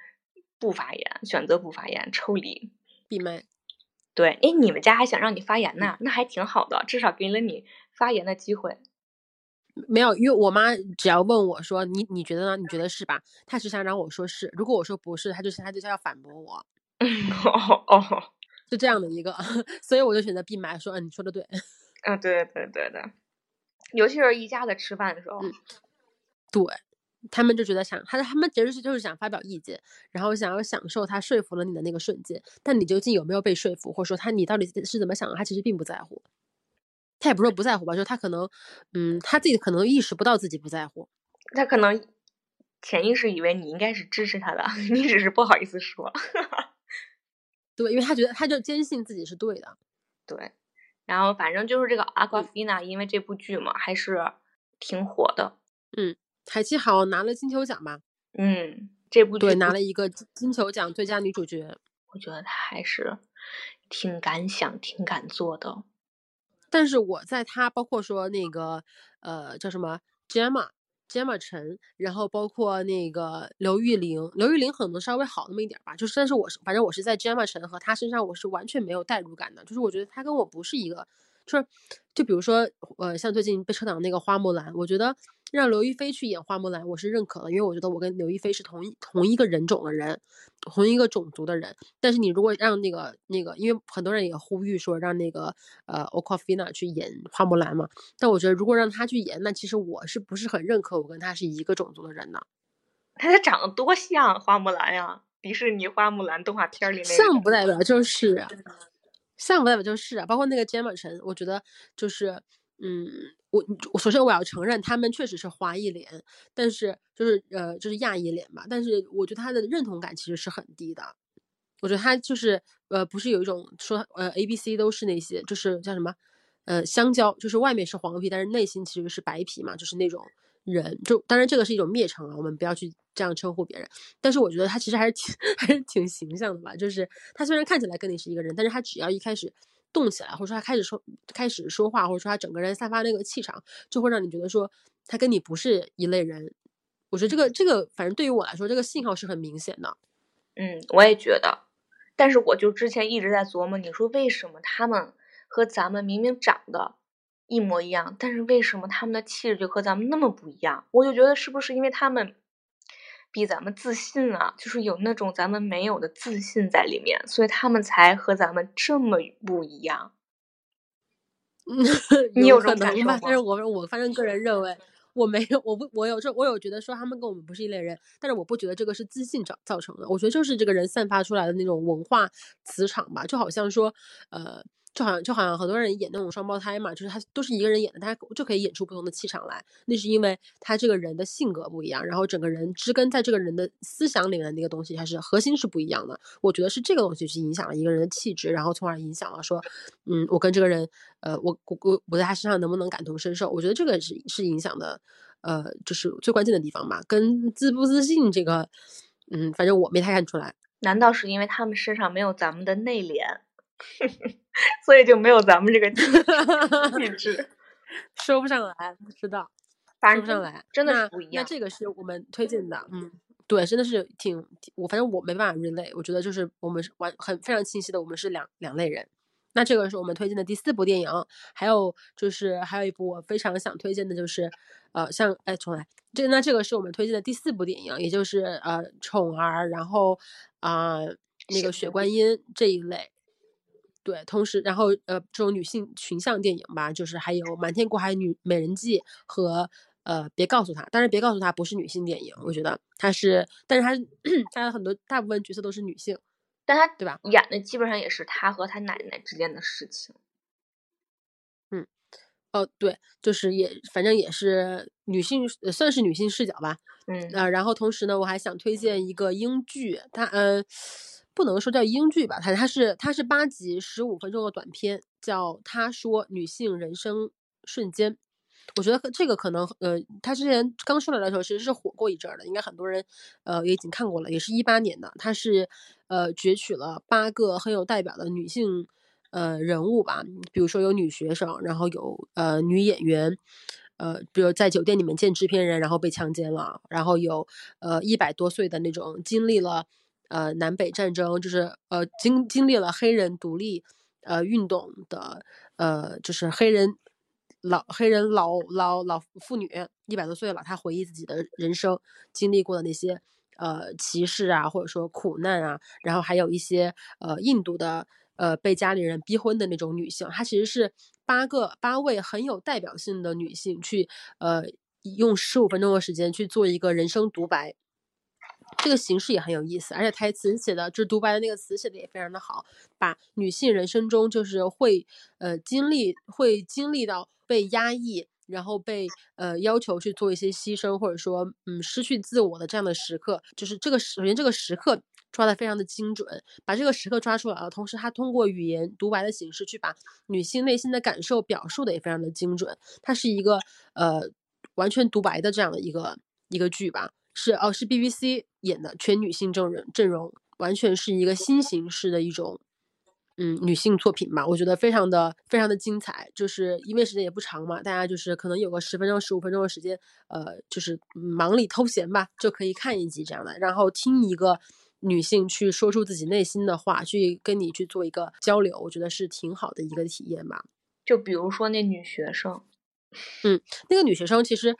不发言，选择不发言，抽离，闭麦。对，哎，你们家还想让你发言呢，那还挺好的，至少给了你发言的机会。没有，因为我妈只要问我说你你觉得呢？你觉得是吧？她只想让我说是。如果我说不是，她就是她就是要反驳我。哦 *laughs* 哦，就这样的一个，*laughs* 所以我就选择闭麦说，嗯，你说的对。啊，对对对对，尤其是一家子吃饭的时候，对他们就觉得想他他们其实是就是想发表意见，然后想要享受他说服了你的那个瞬间，但你究竟有没有被说服，或者说他你到底是怎么想的，他其实并不在乎。他也不是说不在乎吧，就是他可能，嗯，他自己可能意识不到自己不在乎，他可能潜意识以为你应该是支持他的，*laughs* 你只是不好意思说。*laughs* 对，因为他觉得他就坚信自己是对的。对，然后反正就是这个阿瓜菲娜，因为这部剧嘛，还是挺火的。嗯，海七好拿了金球奖吧？嗯，这部对拿了一个金球奖最佳女主角。我觉得她还是挺敢想、挺敢做的。但是我在他包括说那个呃叫什么 Gemma Gemma 陈，然后包括那个刘玉玲，刘玉玲可能稍微好那么一点吧，就是但是我是反正我是在 Gemma 陈和他身上我是完全没有代入感的，就是我觉得他跟我不是一个，就是就比如说呃像最近被撤档那个花木兰，我觉得。让刘亦菲去演花木兰，我是认可的，因为我觉得我跟刘亦菲是同一同一个人种的人，同一个种族的人。但是你如果让那个那个，因为很多人也呼吁说让那个呃 Okafina 去演花木兰嘛，但我觉得如果让她去演，那其实我是不是很认可我跟她是一个种族的人呢？她长得多像花木兰呀！迪士尼花木兰动画片里那像不代表就是，像不代表就是啊，包括那个 Gemma 陈，我觉得就是嗯。我我首先我要承认，他们确实是华裔脸，但是就是呃就是亚裔脸吧。但是我觉得他的认同感其实是很低的。我觉得他就是呃不是有一种说呃 A B C 都是那些就是叫什么呃香蕉，就是外面是黄皮，但是内心其实是白皮嘛，就是那种人。就当然这个是一种蔑称啊，我们不要去这样称呼别人。但是我觉得他其实还是挺 *laughs* 还是挺形象的吧。就是他虽然看起来跟你是一个人，但是他只要一开始。动起来，或者说他开始说开始说话，或者说他整个人散发那个气场，就会让你觉得说他跟你不是一类人。我觉得这个这个，反正对于我来说，这个信号是很明显的。嗯，我也觉得。但是我就之前一直在琢磨，你说为什么他们和咱们明明长得一模一样，但是为什么他们的气质就和咱们那么不一样？我就觉得是不是因为他们。比咱们自信啊，就是有那种咱们没有的自信在里面，所以他们才和咱们这么不一样。*laughs* 你有可能吧？但是我我反正个人认为，我没有，我不，我有这，我有觉得说他们跟我们不是一类人，但是我不觉得这个是自信造造成的，我觉得就是这个人散发出来的那种文化磁场吧，就好像说，呃。就好像就好像很多人演那种双胞胎嘛，就是他都是一个人演的，他就可以演出不同的气场来。那是因为他这个人的性格不一样，然后整个人植根在这个人的思想里面的那个东西，还是核心是不一样的。我觉得是这个东西去影响了一个人的气质，然后从而影响了说，嗯，我跟这个人，呃，我我我我在他身上能不能感同身受？我觉得这个是是影响的，呃，就是最关键的地方吧。跟自不自信这个，嗯，反正我没太看出来。难道是因为他们身上没有咱们的内敛？*laughs* 所以就没有咱们这个气质 *laughs* *laughs* 说不上来，不知道，说不上来，真的是不一样。那这个是我们推荐的，嗯，对，真的是挺我，反正我没办法 relay，我觉得就是我们是完很非常清晰的，我们是两两类人。那这个是我们推荐的第四部电影，还有就是还有一部我非常想推荐的，就是呃，像哎重来，这那这个是我们推荐的第四部电影，也就是呃宠儿，然后啊那个雪观音这一类，对，同时然后呃这种女性群像电影吧，就是还有瞒天过海女美人计和呃别告诉他，但是别告诉他不是女性电影，我觉得它是，但是它 *clears throat* 它的很多大部分角色都是女性。但他对吧？演的基本上也是他和他奶奶之间的事情。嗯，哦，对，就是也反正也是女性，算是女性视角吧。嗯，呃，然后同时呢，我还想推荐一个英剧，它嗯，不能说叫英剧吧，它它是它是八集十五分钟的短片，叫《他说女性人生瞬间》。我觉得这个可能，呃，他之前刚出来的时候其实是火过一阵儿的，应该很多人，呃，也已经看过了，也是一八年的。他是，呃，攫取了八个很有代表的女性，呃，人物吧，比如说有女学生，然后有呃女演员，呃，比如在酒店里面见制片人，然后被强奸了，然后有呃一百多岁的那种经历了，呃南北战争，就是呃经经历了黑人独立，呃运动的，呃就是黑人。老黑人老老老妇女一百多岁了，她回忆自己的人生经历过的那些呃歧视啊，或者说苦难啊，然后还有一些呃印度的呃被家里人逼婚的那种女性，她其实是八个八位很有代表性的女性去呃用十五分钟的时间去做一个人生独白。这个形式也很有意思，而且台词写的，就是独白的那个词写的也非常的好，把女性人生中就是会呃经历会经历到被压抑，然后被呃要求去做一些牺牲，或者说嗯失去自我的这样的时刻，就是这个首先这个时刻抓的非常的精准，把这个时刻抓出来了，同时他通过语言独白的形式去把女性内心的感受表述的也非常的精准，它是一个呃完全独白的这样的一个一个剧吧。是哦，是 BBC 演的全女性证人阵容，完全是一个新形式的一种，嗯，女性作品吧。我觉得非常的非常的精彩，就是因为时间也不长嘛，大家就是可能有个十分钟、十五分钟的时间，呃，就是忙里偷闲吧，就可以看一集这样的，然后听一个女性去说出自己内心的话，去跟你去做一个交流，我觉得是挺好的一个体验吧。就比如说那女学生，嗯，那个女学生其实。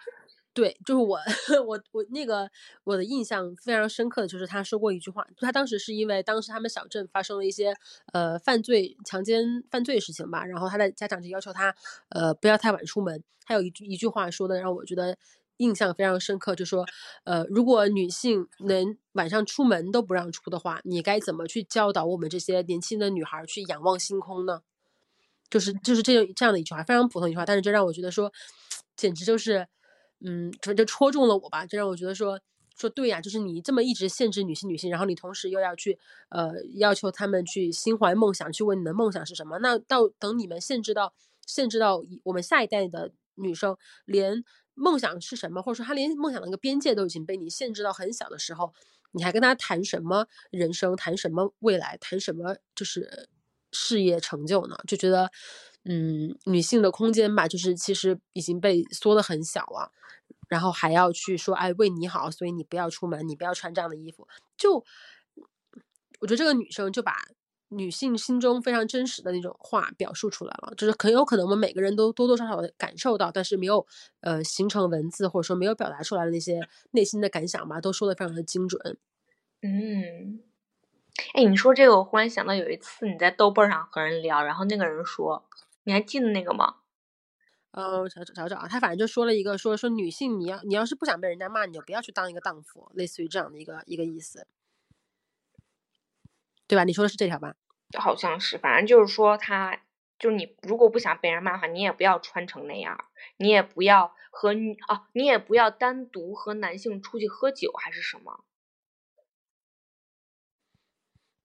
对，就是我，*laughs* 我我那个我的印象非常深刻的就是他说过一句话，他当时是因为当时他们小镇发生了一些呃犯罪、强奸、犯罪事情吧，然后他的家长就要求他呃不要太晚出门。他有一句一句话说的让我觉得印象非常深刻，就说呃如果女性能晚上出门都不让出的话，你该怎么去教导我们这些年轻的女孩去仰望星空呢？就是就是这样这样的一句话，非常普通一句话，但是这让我觉得说 *tsk* 简直就是。嗯，就就戳中了我吧，这让我觉得说说对呀，就是你这么一直限制女性女性，然后你同时又要去呃要求他们去心怀梦想，去问你的梦想是什么？那到等你们限制到限制到我们下一代的女生连梦想是什么，或者说她连梦想的那个边界都已经被你限制到很小的时候，你还跟她谈什么人生，谈什么未来，谈什么就是事业成就呢？就觉得。嗯，女性的空间吧，就是其实已经被缩得很小了，然后还要去说，哎，为你好，所以你不要出门，你不要穿这样的衣服。就我觉得这个女生就把女性心中非常真实的那种话表述出来了，就是很有可能我们每个人都多多少少的感受到，但是没有呃形成文字或者说没有表达出来的那些内心的感想吧，都说的非常的精准。嗯，哎，你说这个，我忽然想到有一次你在豆瓣上和人聊，然后那个人说。你还记得那个吗？呃，找找找找啊，他反正就说了一个，说说女性，你要你要是不想被人家骂，你就不要去当一个荡妇，类似于这样的一个一个意思，对吧？你说的是这条吧？好像是，反正就是说，他就是你如果不想被人骂的话，你也不要穿成那样，你也不要和女啊，你也不要单独和男性出去喝酒，还是什么？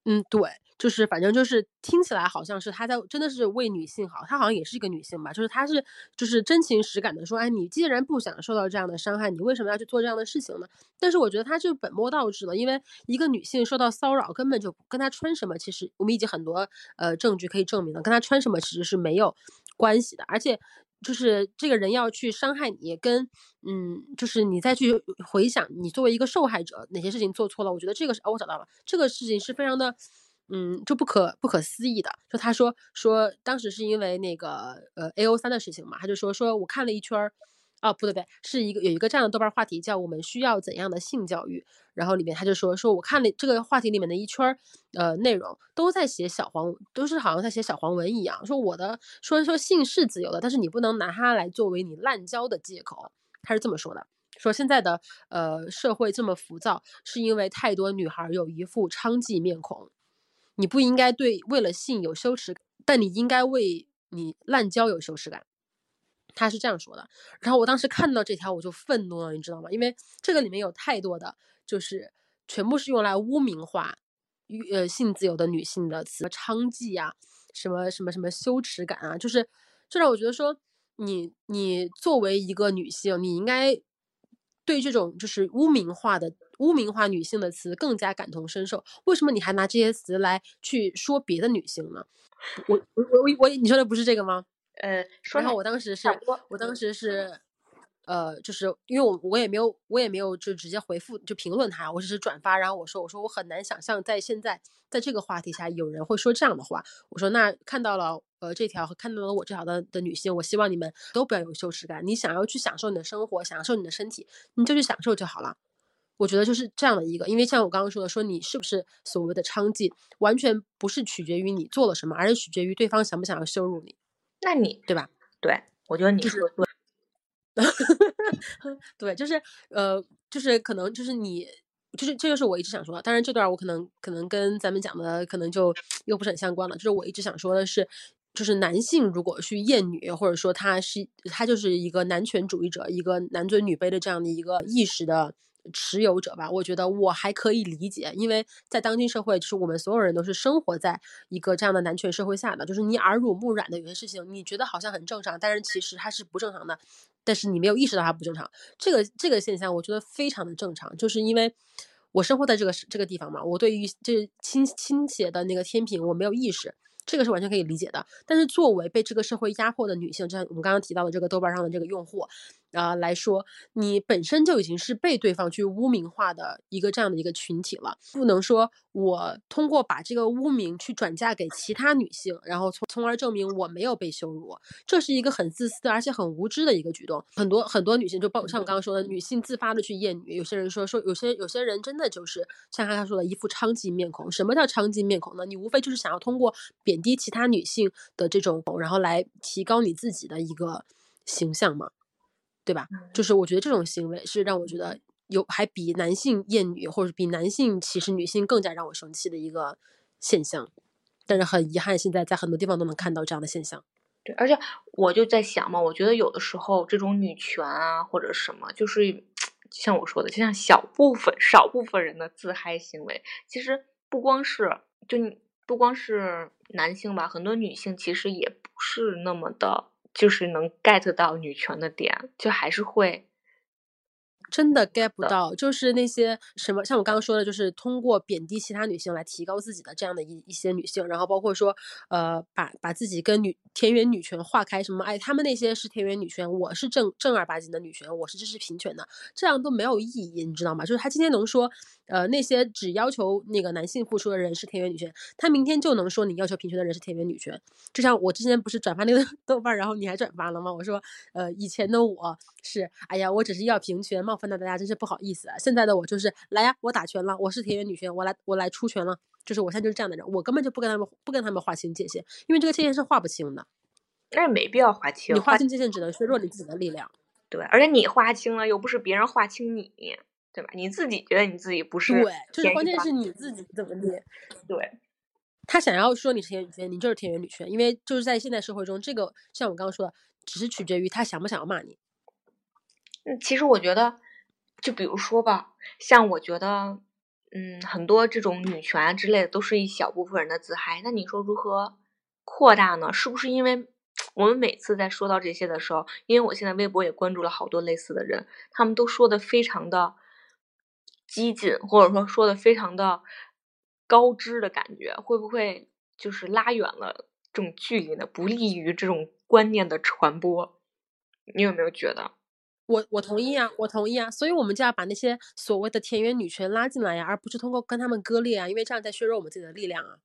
嗯，对。就是反正就是听起来好像是他在真的是为女性好，他好像也是一个女性吧，就是他是就是真情实感的说，哎，你既然不想受到这样的伤害，你为什么要去做这样的事情呢？但是我觉得他就本末倒置了，因为一个女性受到骚扰根本就跟她穿什么，其实我们已经很多呃证据可以证明了，跟她穿什么其实是没有关系的，而且。就是这个人要去伤害你，跟嗯，就是你再去回想你作为一个受害者哪些事情做错了，我觉得这个是哦，我找到了这个事情是非常的。嗯，就不可不可思议的。就他说说当时是因为那个呃 A O 三的事情嘛，他就说说我看了一圈儿。哦，不对不对，是一个有一个这样的豆瓣话题叫“我们需要怎样的性教育”，然后里面他就说说我看了这个话题里面的一圈儿，呃，内容都在写小黄，都是好像在写小黄文一样，说我的说说性是自由的，但是你不能拿它来作为你滥交的借口，他是这么说的，说现在的呃社会这么浮躁，是因为太多女孩有一副娼妓面孔，你不应该对为了性有羞耻感，但你应该为你滥交有羞耻感。他是这样说的，然后我当时看到这条我就愤怒了，你知道吗？因为这个里面有太多的，就是全部是用来污名化，呃，性自由的女性的词，娼妓啊，什么什么什么羞耻感啊，就是这让我觉得说，你你作为一个女性，你应该对这种就是污名化的污名化女性的词更加感同身受。为什么你还拿这些词来去说别的女性呢？我我我我，你说的不是这个吗？呃，然后我当时是，我当时是，呃，就是因为我我也没有我也没有就直接回复就评论他，我只是转发，然后我说我说我很难想象在现在在这个话题下有人会说这样的话。我说那看到了呃这条和看到了我这条的的女性，我希望你们都不要有羞耻感。你想要去享受你的生活，享受你的身体，你就去享受就好了。我觉得就是这样的一个，因为像我刚刚说的，说你是不是所谓的娼妓，完全不是取决于你做了什么，而是取决于对方想不想要羞辱你。那你对吧？对，我觉得你说对。*laughs* 对，就是呃，就是可能就是你，就是这就是我一直想说的。当然，这段我可能可能跟咱们讲的可能就 *sniffs* 又不是很相关了。就是我一直想说的是，就是男性如果去厌女，或者说他是他就是一个男权主义者，一个男尊女卑的这样的一个意识的。持有者吧，我觉得我还可以理解，因为在当今社会，就是我们所有人都是生活在一个这样的男权社会下的，就是你耳濡目染的有些事情，你觉得好像很正常，但是其实它是不正常的，但是你没有意识到它不正常。这个这个现象，我觉得非常的正常，就是因为我生活在这个这个地方嘛，我对于这倾倾斜的那个天平，我没有意识。这个是完全可以理解的，但是作为被这个社会压迫的女性，就像我们刚刚提到的这个豆瓣上的这个用户，啊来说，你本身就已经是被对方去污名化的一个这样的一个群体了，不能说我通过把这个污名去转嫁给其他女性，然后从从而证明我没有被羞辱，这是一个很自私而且很无知的一个举动。很多很多女性就包括像刚刚说的，女性自发的去厌女，有些人说说有些有些人真的就是像他说的一副娼妓面孔。什么叫娼妓面孔呢？你无非就是想要通过贬低其他女性的这种，然后来提高你自己的一个形象嘛，对吧？就是我觉得这种行为是让我觉得有还比男性厌女或者比男性歧视女性更加让我生气的一个现象。但是很遗憾，现在在很多地方都能看到这样的现象。对，而且我就在想嘛，我觉得有的时候这种女权啊或者什么，就是像我说的，就像小部分少部分人的自嗨行为，其实不光是就你。不光是男性吧，很多女性其实也不是那么的，就是能 get 到女权的点，就还是会。真的 get 不到，就是那些什么，像我刚刚说的，就是通过贬低其他女性来提高自己的这样的一一些女性，然后包括说，呃，把把自己跟女田园女权划开，什么哎，他们那些是田园女权，我是正正儿八经的女权，我是支持平权的，这样都没有意义，你知道吗？就是他今天能说，呃，那些只要求那个男性付出的人是田园女权，他明天就能说你要求平权的人是田园女权。就像我之前不是转发那个 *laughs* 豆瓣，然后你还转发了吗？我说，呃，以前的我是，哎呀，我只是要平权，冒。犯到大家真是不好意思啊！现在的我就是来呀，我打拳了，我是田园女权，我来我来出拳了，就是我现在就是这样的人，我根本就不跟他们不跟他们划清界限，因为这个界限是划不清的。那没必要划清，你划清界限只能削弱你自己的力量。对，而且你划清了，又不是别人划清你，对吧？你自己觉得你自己不是，对，就是关键是你自己怎么地。对，他想要说你是田园女权，你就是田园女权，因为就是在现代社会中，这个像我刚刚说的，只是取决于他想不想要骂你。嗯，其实我觉得。就比如说吧，像我觉得，嗯，很多这种女权啊之类的，都是一小部分人的自嗨。那你说如何扩大呢？是不是因为我们每次在说到这些的时候，因为我现在微博也关注了好多类似的人，他们都说的非常的激进，或者说说的非常的高知的感觉，会不会就是拉远了这种距离呢？不利于这种观念的传播？你有没有觉得？我我同意啊，我同意啊，所以我们就要把那些所谓的田园女权拉进来呀，而不是通过跟他们割裂啊，因为这样在削弱我们自己的力量啊。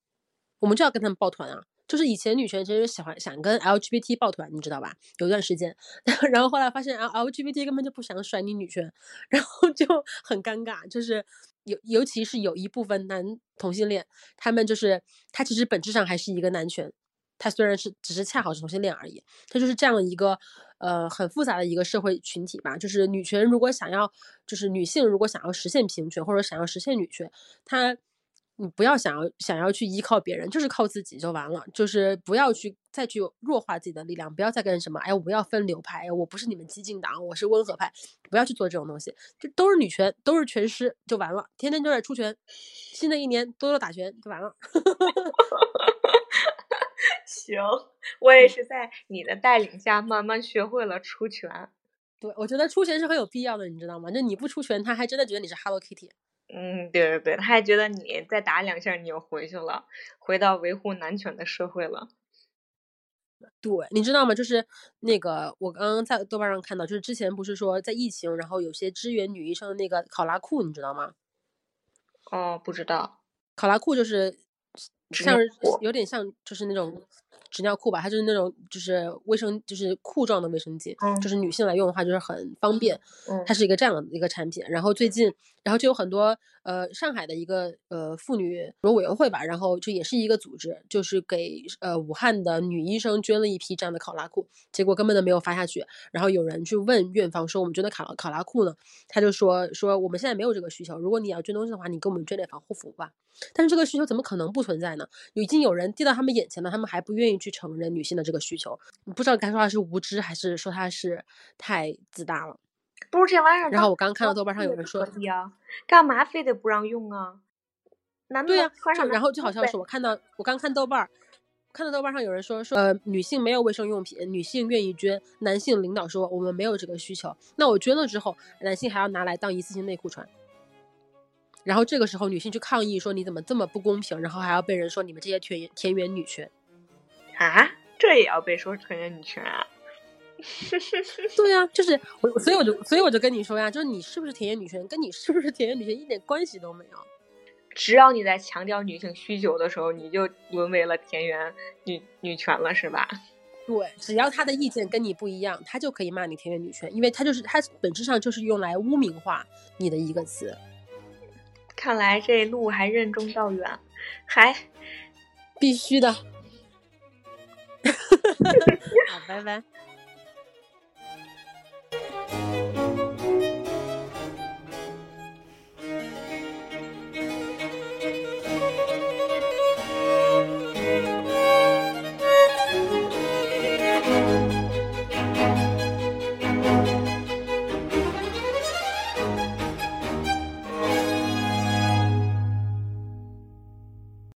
我们就要跟他们抱团啊。就是以前女权其实喜欢想跟 LGBT 抱团，你知道吧？有一段时间，*laughs* 然后后来发现 L LGBT 根本就不想甩你女权，*laughs* 然后就很尴尬。就是尤尤其是有一部分男同性恋，他们就是他其实本质上还是一个男权，他虽然是只是恰好是同性恋而已，他就是这样一个呃很复杂的一个社会群体吧。就是女权如果想要，就是女性如果想要实现平权或者想要实现女权，她。你不要想要想要去依靠别人，就是靠自己就完了。就是不要去再去弱化自己的力量，不要再跟什么哎，我不要分流派，我不是你们激进党，我是温和派，不要去做这种东西。就都是女权，都是拳师就完了，天天就在出拳。新的一年多多打拳就完了。*laughs* *laughs* 行，我也是在你的带领下慢慢学会了出拳。对，我觉得出拳是很有必要的，你知道吗？就你不出拳，他还真的觉得你是 Hello Kitty。嗯，对对对，他还觉得你再打两下你又回去了，回到维护男权的社会了。对，你知道吗？就是那个我刚刚在豆瓣上看到，就是之前不是说在疫情，然后有些支援女医生的那个考拉裤，你知道吗？哦，不知道。考拉裤就是像有点像，就是那种。纸尿裤吧，它就是那种就是卫生就是裤状的卫生巾，就是女性来用的话就是很方便。它是一个这样的一个产品。然后最近，然后就有很多呃上海的一个呃妇女委员会吧，然后就也是一个组织，就是给呃武汉的女医生捐了一批这样的考拉裤，结果根本都没有发下去。然后有人去问院方说，我们捐的考考拉裤呢？他就说说我们现在没有这个需求，如果你要捐东西的话，你给我们捐点防护服吧。但是这个需求怎么可能不存在呢？已经有人递到他们眼前了，他们还不愿意去承认女性的这个需求。不知道该说他是无知，还是说他是太自大了。不是这玩意儿。然后我刚看到豆瓣上有人说，干嘛非得不让用啊？对呀，然后就好像是我看到，我刚看豆瓣，看到豆瓣上有人说说，呃，女性没有卫生用品，女性愿意捐，男性领导说我们没有这个需求。那我捐了之后，男性还要拿来当一次性内裤穿。然后这个时候，女性去抗议说：“你怎么这么不公平？”然后还要被人说：“你们这些田田园女权啊，这也要被说田园女权啊？” *laughs* 对呀，就是我，所以我就，所以我就跟你说呀，就是你是不是田园女权，跟你是不是田园女权一点关系都没有。只要你在强调女性需求的时候，你就沦为了田园女女权了，是吧？对，只要他的意见跟你不一样，他就可以骂你田园女权，因为他就是他本质上就是用来污名化你的一个词。看来这路还任重道远，还必须的。*laughs* 好，拜拜。